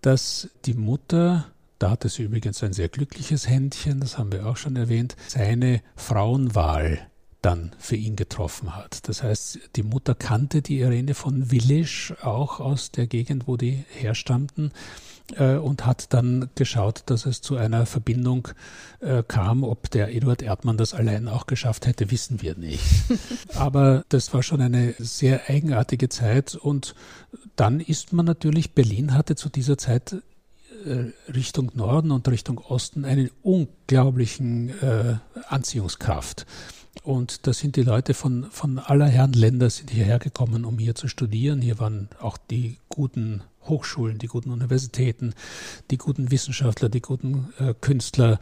dass die Mutter da hat es übrigens ein sehr glückliches Händchen, das haben wir auch schon erwähnt, seine Frauenwahl dann für ihn getroffen hat. Das heißt, die Mutter kannte die Irene von Willisch auch aus der Gegend, wo die herstammten äh, und hat dann geschaut, dass es zu einer Verbindung äh, kam. Ob der Eduard Erdmann das allein auch geschafft hätte, wissen wir nicht. Aber das war schon eine sehr eigenartige Zeit und dann ist man natürlich, Berlin hatte zu dieser Zeit äh, Richtung Norden und Richtung Osten eine unglaublichen äh, Anziehungskraft. Und da sind die Leute von, von aller Herren Länder sind hierher gekommen, um hier zu studieren. Hier waren auch die guten Hochschulen, die guten Universitäten, die guten Wissenschaftler, die guten äh, Künstler,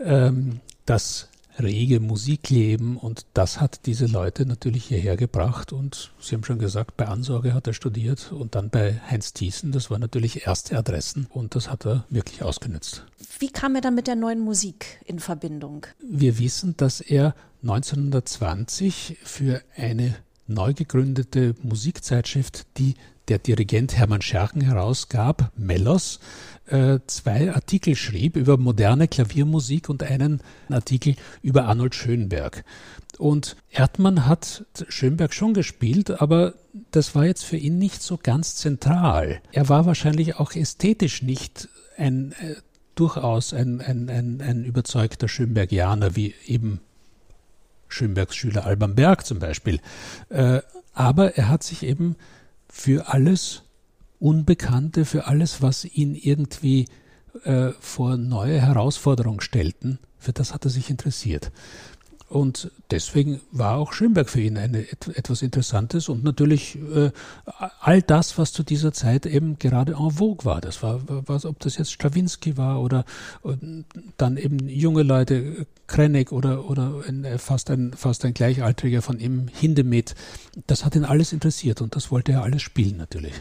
ähm, das rege Musikleben und das hat diese Leute natürlich hierher gebracht und Sie haben schon gesagt, bei Ansorge hat er studiert und dann bei Heinz Thiessen, das waren natürlich erste Adressen und das hat er wirklich ausgenützt. Wie kam er dann mit der neuen Musik in Verbindung? Wir wissen, dass er 1920 für eine neu gegründete Musikzeitschrift, die der Dirigent Hermann Scherchen herausgab, Mellos, äh, zwei Artikel schrieb über moderne Klaviermusik und einen Artikel über Arnold Schönberg. Und Erdmann hat Schönberg schon gespielt, aber das war jetzt für ihn nicht so ganz zentral. Er war wahrscheinlich auch ästhetisch nicht ein äh, durchaus ein, ein, ein, ein überzeugter Schönbergianer, wie eben Schönbergs Schüler Alban Berg zum Beispiel. Äh, aber er hat sich eben für alles Unbekannte, für alles, was ihn irgendwie äh, vor neue Herausforderungen stellten, für das hat er sich interessiert. Und deswegen war auch Schönberg für ihn eine, etwas Interessantes und natürlich äh, all das, was zu dieser Zeit eben gerade en vogue war. Das war, was, ob das jetzt Strawinski war oder dann eben junge Leute, Krennig oder, oder ein, fast, ein, fast ein Gleichaltriger von ihm, Hindemith. Das hat ihn alles interessiert und das wollte er alles spielen natürlich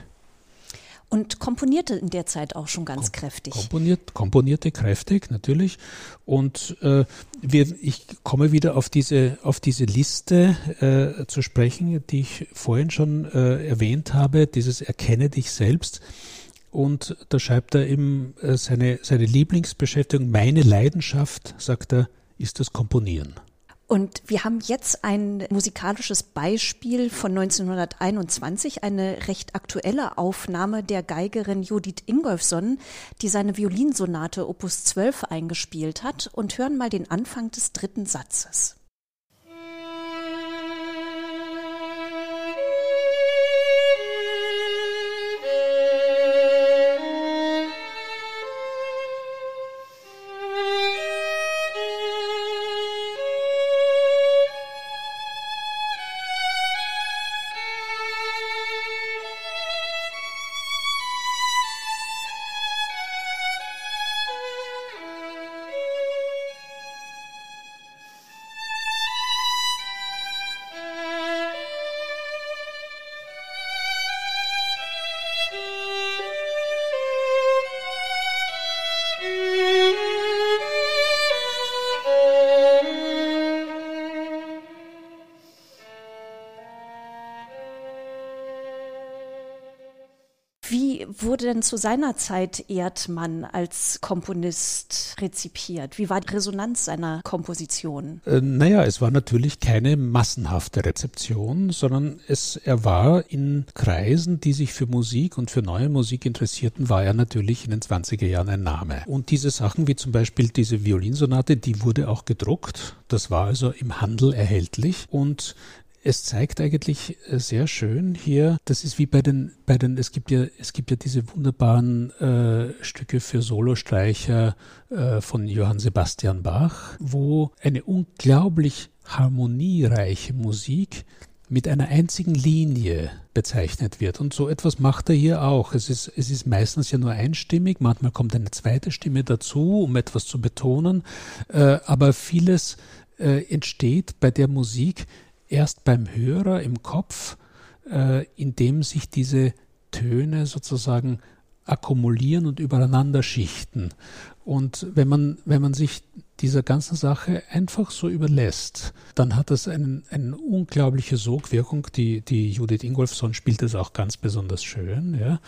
und komponierte in der Zeit auch schon ganz Kom kräftig. Komponiert, komponierte kräftig, natürlich. Und äh, wir, ich komme wieder auf diese, auf diese Liste äh, zu sprechen, die ich vorhin schon äh, erwähnt habe, dieses Erkenne dich selbst. Und da schreibt er eben äh, seine, seine Lieblingsbeschäftigung, meine Leidenschaft, sagt er, ist das Komponieren. Und wir haben jetzt ein musikalisches Beispiel von 1921, eine recht aktuelle Aufnahme der Geigerin Judith Ingolfsson, die seine Violinsonate Opus 12 eingespielt hat und hören mal den Anfang des dritten Satzes. Zu seiner Zeit Erdmann als Komponist rezipiert? Wie war die Resonanz seiner Komposition? Äh, naja, es war natürlich keine massenhafte Rezeption, sondern es, er war in Kreisen, die sich für Musik und für neue Musik interessierten, war er natürlich in den 20er Jahren ein Name. Und diese Sachen wie zum Beispiel diese Violinsonate, die wurde auch gedruckt. Das war also im Handel erhältlich und es zeigt eigentlich äh, sehr schön hier, das ist wie bei den, bei den, es gibt ja, es gibt ja diese wunderbaren äh, Stücke für Solostreicher äh, von Johann Sebastian Bach, wo eine unglaublich harmoniereiche Musik mit einer einzigen Linie bezeichnet wird. Und so etwas macht er hier auch. Es ist, es ist meistens ja nur einstimmig, manchmal kommt eine zweite Stimme dazu, um etwas zu betonen, äh, aber vieles äh, entsteht bei der Musik erst beim Hörer im Kopf, äh, indem sich diese Töne sozusagen akkumulieren und übereinander schichten. Und wenn man, wenn man sich dieser ganzen Sache einfach so überlässt, dann hat das einen, eine unglaubliche Sogwirkung. Die, die Judith Ingolfsson spielt das auch ganz besonders schön. Ja.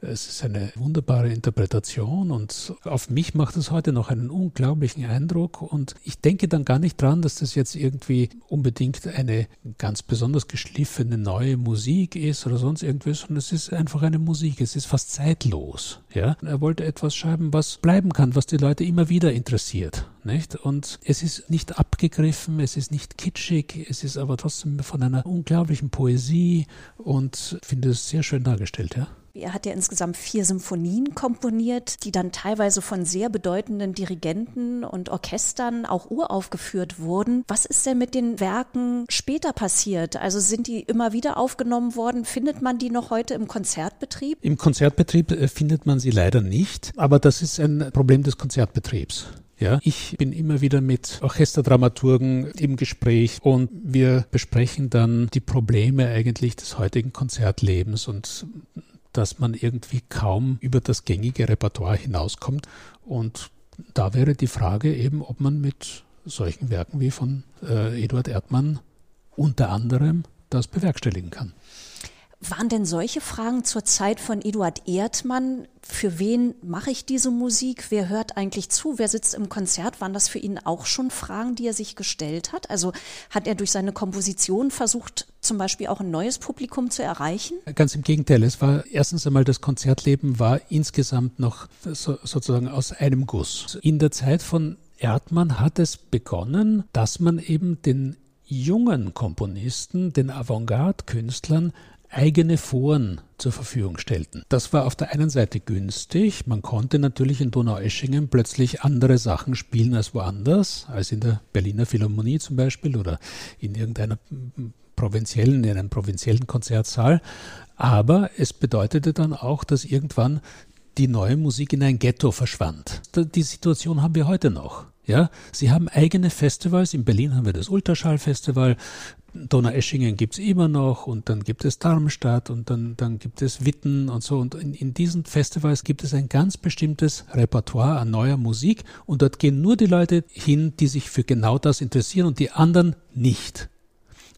Es ist eine wunderbare Interpretation und auf mich macht es heute noch einen unglaublichen Eindruck. Und ich denke dann gar nicht dran, dass das jetzt irgendwie unbedingt eine ganz besonders geschliffene neue Musik ist oder sonst irgendwas, sondern es ist einfach eine Musik. Es ist fast zeitlos. Ja. Er wollte etwas schreiben, was bleiben kann, was die Leute immer wieder interessiert. Nicht? Und es ist nicht abgegriffen, es ist nicht kitschig, es ist aber trotzdem von einer unglaublichen Poesie und finde es sehr schön dargestellt, ja. Er hat ja insgesamt vier Symphonien komponiert, die dann teilweise von sehr bedeutenden Dirigenten und Orchestern auch uraufgeführt wurden. Was ist denn mit den Werken später passiert? Also sind die immer wieder aufgenommen worden? Findet man die noch heute im Konzertbetrieb? Im Konzertbetrieb äh, findet man sie leider nicht, aber das ist ein Problem des Konzertbetriebs. Ja, ich bin immer wieder mit Orchesterdramaturgen im Gespräch und wir besprechen dann die Probleme eigentlich des heutigen Konzertlebens und dass man irgendwie kaum über das gängige Repertoire hinauskommt. Und da wäre die Frage eben, ob man mit solchen Werken wie von äh, Eduard Erdmann unter anderem das bewerkstelligen kann. Waren denn solche Fragen zur Zeit von Eduard Erdmann, für wen mache ich diese Musik, wer hört eigentlich zu, wer sitzt im Konzert, waren das für ihn auch schon Fragen, die er sich gestellt hat? Also hat er durch seine Komposition versucht, zum Beispiel auch ein neues Publikum zu erreichen? Ganz im Gegenteil, es war erstens einmal das Konzertleben war insgesamt noch so, sozusagen aus einem Guss. In der Zeit von Erdmann hat es begonnen, dass man eben den jungen Komponisten, den Avantgarde-Künstlern eigene Foren zur Verfügung stellten. Das war auf der einen Seite günstig. Man konnte natürlich in Donaueschingen plötzlich andere Sachen spielen als woanders, als in der Berliner Philharmonie zum Beispiel oder in irgendeiner provinziellen, in einem provinziellen Konzertsaal. Aber es bedeutete dann auch, dass irgendwann die neue Musik in ein Ghetto verschwand. Die Situation haben wir heute noch. Ja, sie haben eigene Festivals. In Berlin haben wir das Ultraschallfestival. Donaueschingen gibt es immer noch und dann gibt es Darmstadt und dann, dann gibt es Witten und so. Und in, in diesen Festivals gibt es ein ganz bestimmtes Repertoire an neuer Musik und dort gehen nur die Leute hin, die sich für genau das interessieren und die anderen nicht.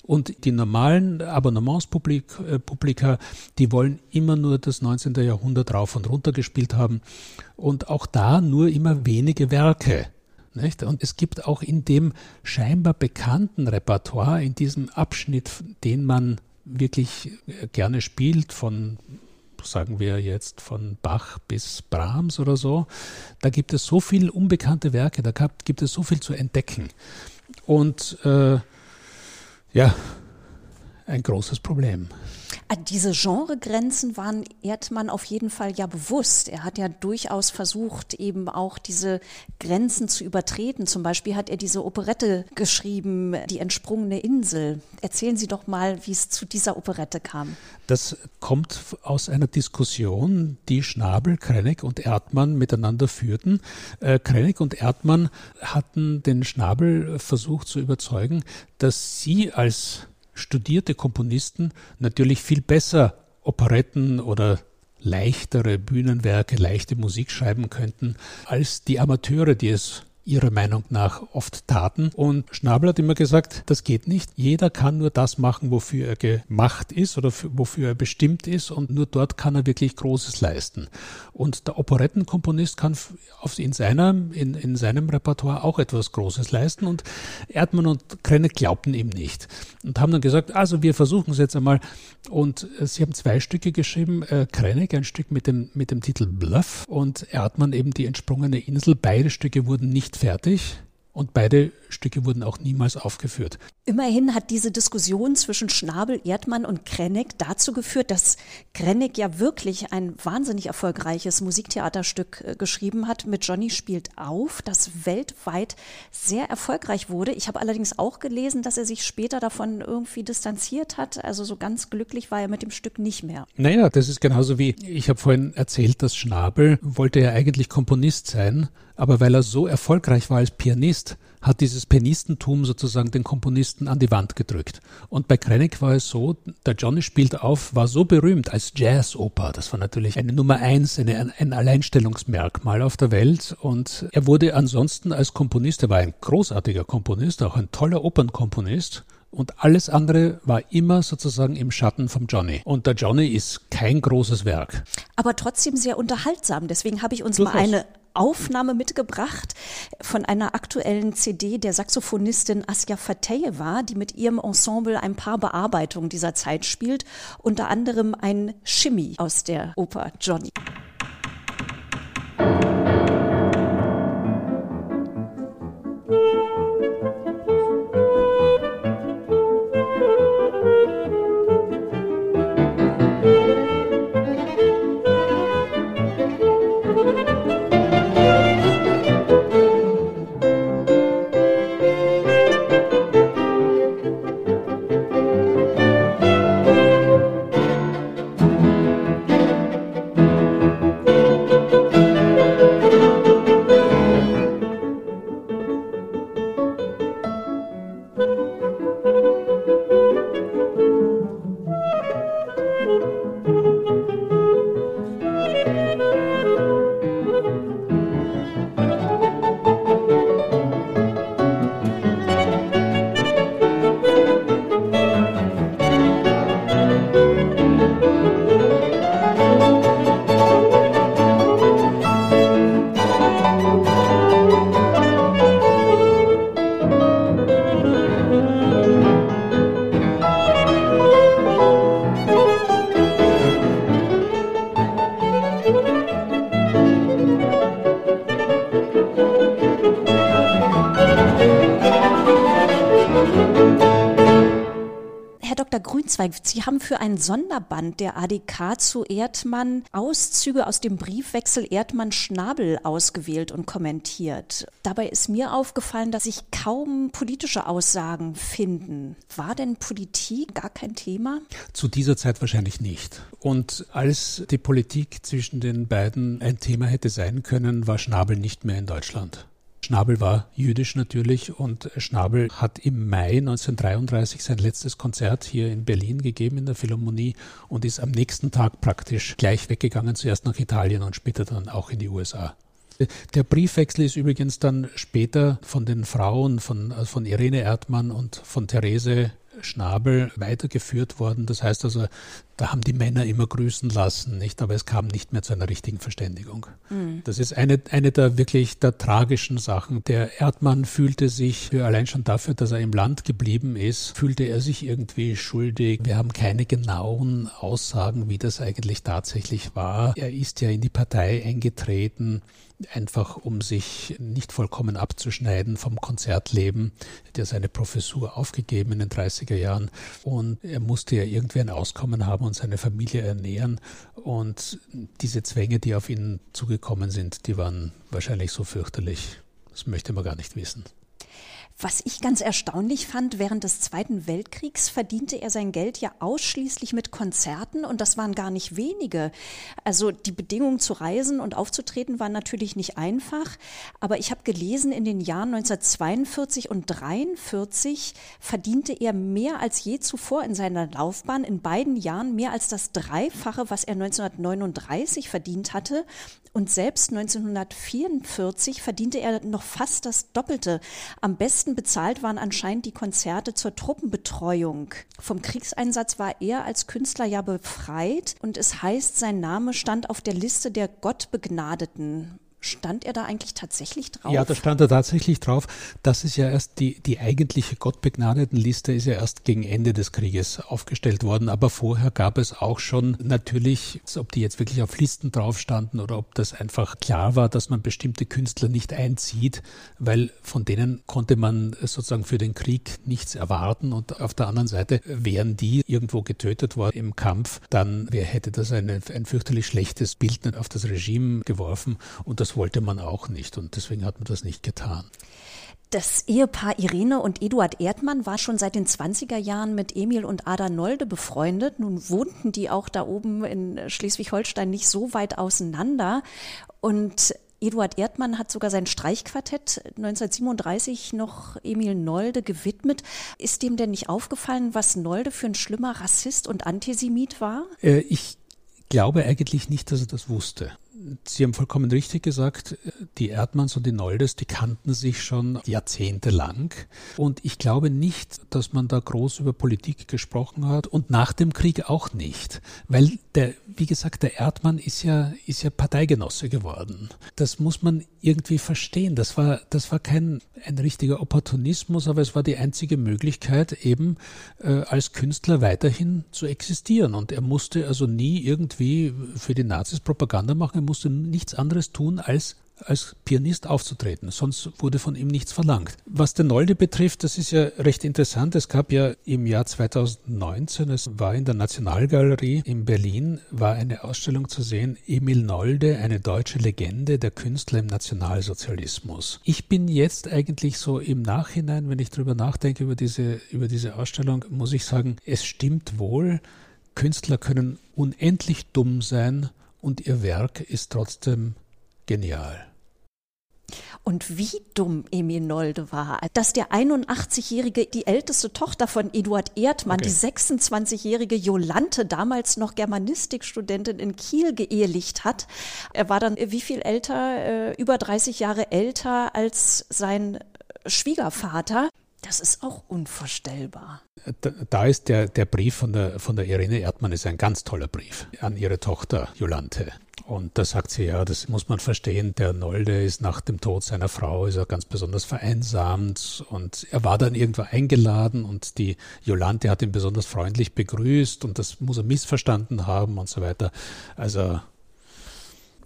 Und die normalen Abonnementspublika, die wollen immer nur das 19. Jahrhundert rauf und runter gespielt haben und auch da nur immer wenige Werke. Nicht? Und es gibt auch in dem scheinbar bekannten Repertoire, in diesem Abschnitt, den man wirklich äh, gerne spielt, von sagen wir jetzt von Bach bis Brahms oder so, da gibt es so viele unbekannte Werke, da gibt es so viel zu entdecken. Und äh, ja, ein großes Problem. Ah, diese Genregrenzen waren Erdmann auf jeden Fall ja bewusst. Er hat ja durchaus versucht, eben auch diese Grenzen zu übertreten. Zum Beispiel hat er diese Operette geschrieben, Die entsprungene Insel. Erzählen Sie doch mal, wie es zu dieser Operette kam. Das kommt aus einer Diskussion, die Schnabel, Krennig und Erdmann miteinander führten. Äh, Krennig und Erdmann hatten den Schnabel versucht zu überzeugen, dass sie als studierte Komponisten natürlich viel besser Operetten oder leichtere Bühnenwerke, leichte Musik schreiben könnten, als die Amateure, die es ihrer Meinung nach oft taten. Und Schnabel hat immer gesagt, das geht nicht. Jeder kann nur das machen, wofür er gemacht ist oder wofür er bestimmt ist und nur dort kann er wirklich Großes leisten. Und der Operettenkomponist kann in, seiner, in, in seinem Repertoire auch etwas Großes leisten und Erdmann und Krenneck glaubten ihm nicht und haben dann gesagt, also wir versuchen es jetzt einmal und äh, sie haben zwei Stücke geschrieben, äh, Krenneck ein Stück mit dem, mit dem Titel Bluff und Erdmann eben die entsprungene Insel. Beide Stücke wurden nicht fertig. Und beide Stücke wurden auch niemals aufgeführt. Immerhin hat diese Diskussion zwischen Schnabel, Erdmann und Krenneck dazu geführt, dass Krenneck ja wirklich ein wahnsinnig erfolgreiches Musiktheaterstück äh, geschrieben hat mit Johnny spielt auf, das weltweit sehr erfolgreich wurde. Ich habe allerdings auch gelesen, dass er sich später davon irgendwie distanziert hat. Also so ganz glücklich war er mit dem Stück nicht mehr. Naja, das ist genauso wie, ich habe vorhin erzählt, dass Schnabel wollte ja eigentlich Komponist sein, aber weil er so erfolgreich war als Pianist, hat dieses Pianistentum sozusagen den Komponisten an die Wand gedrückt. Und bei Krennic war es so, der Johnny spielt auf, war so berühmt als Jazzoper. Das war natürlich eine Nummer eins, eine, ein Alleinstellungsmerkmal auf der Welt. Und er wurde ansonsten als Komponist, er war ein großartiger Komponist, auch ein toller Opernkomponist. Und alles andere war immer sozusagen im Schatten vom Johnny. Und der Johnny ist kein großes Werk. Aber trotzdem sehr unterhaltsam. Deswegen habe ich uns Durchaus. mal eine Aufnahme mitgebracht von einer aktuellen CD der Saxophonistin Asja Fateyeva, die mit ihrem Ensemble ein paar Bearbeitungen dieser Zeit spielt, unter anderem ein Shimmy aus der Oper Johnny. Sonderband der ADK zu Erdmann Auszüge aus dem Briefwechsel Erdmann-Schnabel ausgewählt und kommentiert. Dabei ist mir aufgefallen, dass sich kaum politische Aussagen finden. War denn Politik gar kein Thema? Zu dieser Zeit wahrscheinlich nicht. Und als die Politik zwischen den beiden ein Thema hätte sein können, war Schnabel nicht mehr in Deutschland. Schnabel war jüdisch natürlich und Schnabel hat im Mai 1933 sein letztes Konzert hier in Berlin gegeben in der Philharmonie und ist am nächsten Tag praktisch gleich weggegangen, zuerst nach Italien und später dann auch in die USA. Der Briefwechsel ist übrigens dann später von den Frauen von, von Irene Erdmann und von Therese Schnabel weitergeführt worden. Das heißt also, da haben die Männer immer grüßen lassen, nicht? Aber es kam nicht mehr zu einer richtigen Verständigung. Mhm. Das ist eine, eine der wirklich der tragischen Sachen. Der Erdmann fühlte sich allein schon dafür, dass er im Land geblieben ist, fühlte er sich irgendwie schuldig. Wir haben keine genauen Aussagen, wie das eigentlich tatsächlich war. Er ist ja in die Partei eingetreten einfach um sich nicht vollkommen abzuschneiden vom Konzertleben. Er hat ja seine Professur aufgegeben in den 30er Jahren und er musste ja irgendwie ein Auskommen haben und seine Familie ernähren. Und diese Zwänge, die auf ihn zugekommen sind, die waren wahrscheinlich so fürchterlich. Das möchte man gar nicht wissen. Was ich ganz erstaunlich fand, während des Zweiten Weltkriegs verdiente er sein Geld ja ausschließlich mit Konzerten und das waren gar nicht wenige. Also die Bedingungen zu reisen und aufzutreten waren natürlich nicht einfach, aber ich habe gelesen, in den Jahren 1942 und 1943 verdiente er mehr als je zuvor in seiner Laufbahn, in beiden Jahren mehr als das Dreifache, was er 1939 verdient hatte. Und selbst 1944 verdiente er noch fast das Doppelte. Am besten bezahlt waren anscheinend die Konzerte zur Truppenbetreuung. Vom Kriegseinsatz war er als Künstler ja befreit und es heißt, sein Name stand auf der Liste der Gottbegnadeten. Stand er da eigentlich tatsächlich drauf? Ja, da stand er tatsächlich drauf. Das ist ja erst die, die eigentliche Gottbegnadetenliste ist ja erst gegen Ende des Krieges aufgestellt worden. Aber vorher gab es auch schon natürlich, ob die jetzt wirklich auf Listen drauf standen oder ob das einfach klar war, dass man bestimmte Künstler nicht einzieht, weil von denen konnte man sozusagen für den Krieg nichts erwarten. Und auf der anderen Seite wären die irgendwo getötet worden im Kampf, dann hätte das eine, ein fürchterlich schlechtes Bild auf das Regime geworfen. Und das wollte man auch nicht. Und deswegen hat man das nicht getan. Das Ehepaar Irene und Eduard Erdmann war schon seit den 20er Jahren mit Emil und Ada Nolde befreundet. Nun wohnten die auch da oben in Schleswig-Holstein nicht so weit auseinander. Und Eduard Erdmann hat sogar sein Streichquartett 1937 noch Emil Nolde gewidmet. Ist dem denn nicht aufgefallen, was Nolde für ein schlimmer Rassist und Antisemit war? Äh, ich glaube eigentlich nicht, dass er das wusste. Sie haben vollkommen richtig gesagt, die Erdmanns und die Noldes, die kannten sich schon jahrzehntelang. Und ich glaube nicht, dass man da groß über Politik gesprochen hat und nach dem Krieg auch nicht. Weil der, wie gesagt, der Erdmann ist ja, ist ja Parteigenosse geworden. Das muss man irgendwie verstehen. Das war, das war kein ein richtiger Opportunismus, aber es war die einzige Möglichkeit, eben äh, als Künstler weiterhin zu existieren. Und er musste also nie irgendwie für die Nazis Propaganda machen musste nichts anderes tun, als als Pianist aufzutreten. Sonst wurde von ihm nichts verlangt. Was den Nolde betrifft, das ist ja recht interessant. Es gab ja im Jahr 2019, es war in der Nationalgalerie in Berlin, war eine Ausstellung zu sehen, Emil Nolde, eine deutsche Legende, der Künstler im Nationalsozialismus. Ich bin jetzt eigentlich so im Nachhinein, wenn ich darüber nachdenke, über diese, über diese Ausstellung, muss ich sagen, es stimmt wohl, Künstler können unendlich dumm sein, und ihr Werk ist trotzdem genial. Und wie dumm Emil Nolde war, dass der 81-jährige, die älteste Tochter von Eduard Erdmann, okay. die 26-jährige Jolante, damals noch Germanistikstudentin in Kiel, geehelicht hat. Er war dann wie viel älter, äh, über 30 Jahre älter als sein Schwiegervater. Das ist auch unvorstellbar. Da, da, ist der, der Brief von der, von der Irene Erdmann ist ein ganz toller Brief an ihre Tochter Jolante. Und da sagt sie, ja, das muss man verstehen, der Nolde ist nach dem Tod seiner Frau, ist er ganz besonders vereinsamt und er war dann irgendwo eingeladen und die Jolante hat ihn besonders freundlich begrüßt und das muss er missverstanden haben und so weiter. Also.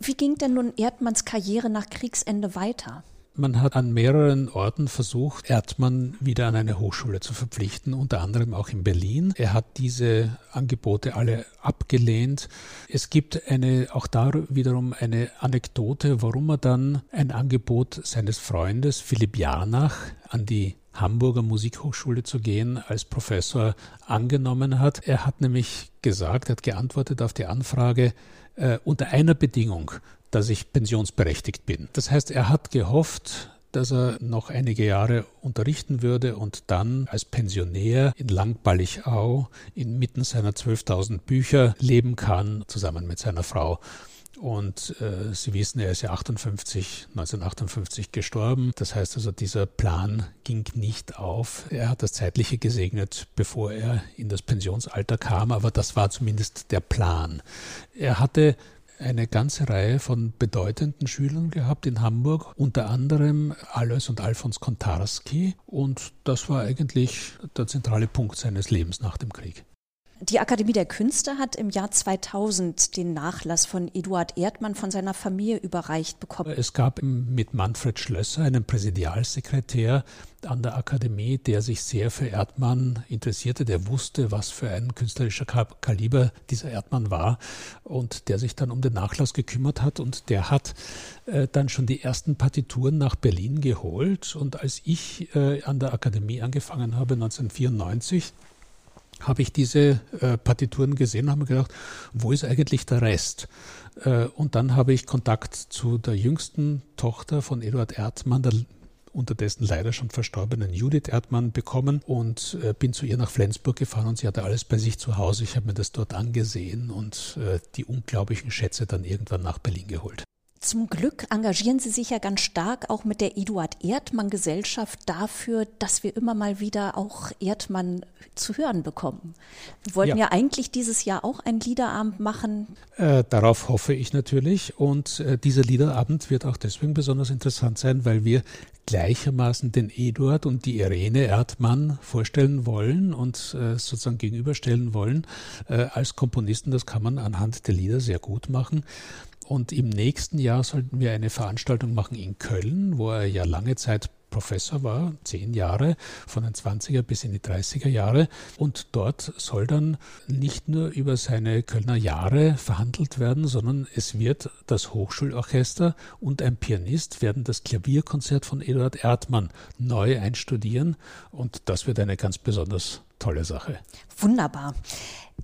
Wie ging denn nun Erdmanns Karriere nach Kriegsende weiter? Man hat an mehreren Orten versucht, Erdmann wieder an eine Hochschule zu verpflichten, unter anderem auch in Berlin. Er hat diese Angebote alle abgelehnt. Es gibt eine, auch da wiederum eine Anekdote, warum er dann ein Angebot seines Freundes Philipp Janach an die Hamburger Musikhochschule zu gehen als Professor angenommen hat. Er hat nämlich gesagt, er hat geantwortet auf die Anfrage äh, unter einer Bedingung, dass ich pensionsberechtigt bin. Das heißt, er hat gehofft, dass er noch einige Jahre unterrichten würde und dann als Pensionär in Langballichau inmitten seiner 12.000 Bücher leben kann, zusammen mit seiner Frau. Und äh, Sie wissen, er ist ja 58, 1958 gestorben. Das heißt also, dieser Plan ging nicht auf. Er hat das Zeitliche gesegnet, bevor er in das Pensionsalter kam, aber das war zumindest der Plan. Er hatte eine ganze Reihe von bedeutenden Schülern gehabt in Hamburg, unter anderem Alois und Alfons Kontarski. Und das war eigentlich der zentrale Punkt seines Lebens nach dem Krieg. Die Akademie der Künste hat im Jahr 2000 den Nachlass von Eduard Erdmann von seiner Familie überreicht bekommen. Es gab mit Manfred Schlösser einen Präsidialsekretär an der Akademie, der sich sehr für Erdmann interessierte, der wusste, was für ein künstlerischer Kaliber dieser Erdmann war und der sich dann um den Nachlass gekümmert hat und der hat äh, dann schon die ersten Partituren nach Berlin geholt und als ich äh, an der Akademie angefangen habe 1994, habe ich diese äh, Partituren gesehen und habe mir gedacht, wo ist eigentlich der Rest? Äh, und dann habe ich Kontakt zu der jüngsten Tochter von Eduard Erdmann, der unterdessen leider schon verstorbenen Judith Erdmann bekommen und äh, bin zu ihr nach Flensburg gefahren und sie hatte alles bei sich zu Hause. Ich habe mir das dort angesehen und äh, die unglaublichen Schätze dann irgendwann nach Berlin geholt. Zum Glück engagieren Sie sich ja ganz stark auch mit der Eduard Erdmann Gesellschaft dafür, dass wir immer mal wieder auch Erdmann zu hören bekommen. Wir wollten ja, ja eigentlich dieses Jahr auch einen Liederabend machen. Äh, darauf hoffe ich natürlich. Und äh, dieser Liederabend wird auch deswegen besonders interessant sein, weil wir gleichermaßen den Eduard und die Irene Erdmann vorstellen wollen und äh, sozusagen gegenüberstellen wollen äh, als Komponisten. Das kann man anhand der Lieder sehr gut machen. Und im nächsten Jahr sollten wir eine Veranstaltung machen in Köln, wo er ja lange Zeit Professor war, zehn Jahre, von den 20er bis in die 30er Jahre. Und dort soll dann nicht nur über seine Kölner Jahre verhandelt werden, sondern es wird das Hochschulorchester und ein Pianist werden das Klavierkonzert von Eduard Erdmann neu einstudieren. Und das wird eine ganz besonders tolle Sache. Wunderbar.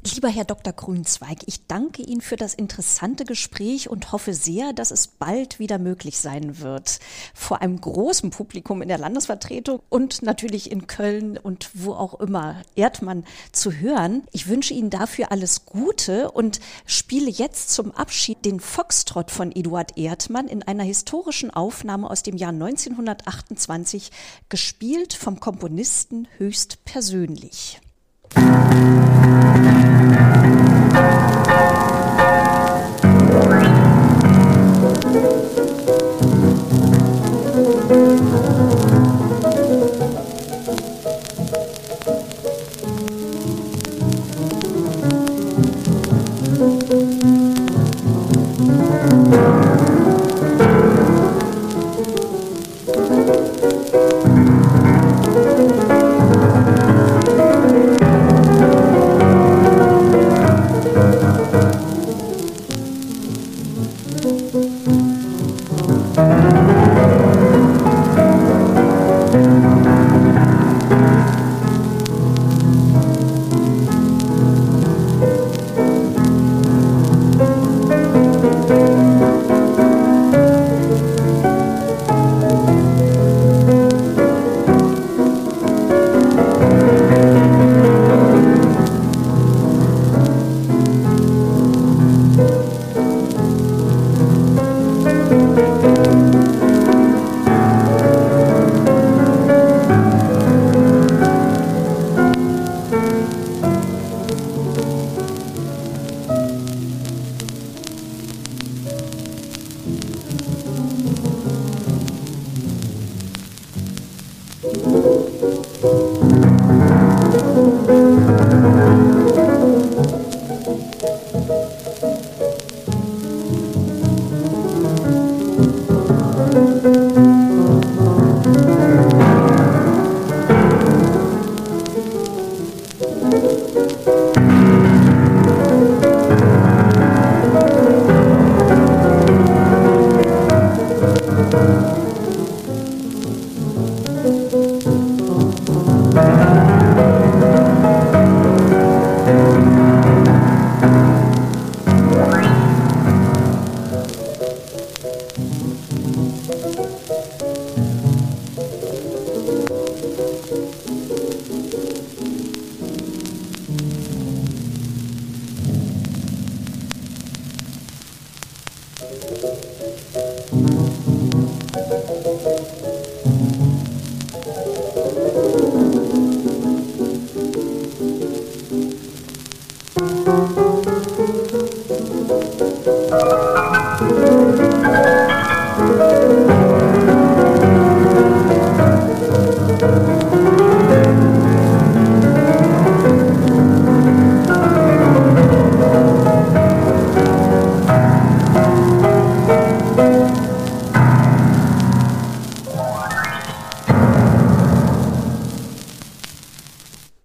Lieber Herr Dr. Grünzweig, ich danke Ihnen für das interessante Gespräch und hoffe sehr, dass es bald wieder möglich sein wird, vor einem großen Publikum in der Landesvertretung und natürlich in Köln und wo auch immer Erdmann zu hören. Ich wünsche Ihnen dafür alles Gute und spiele jetzt zum Abschied den Foxtrott von Eduard Erdmann in einer historischen Aufnahme aus dem Jahr 1928, gespielt vom Komponisten höchst persönlich. Thank you.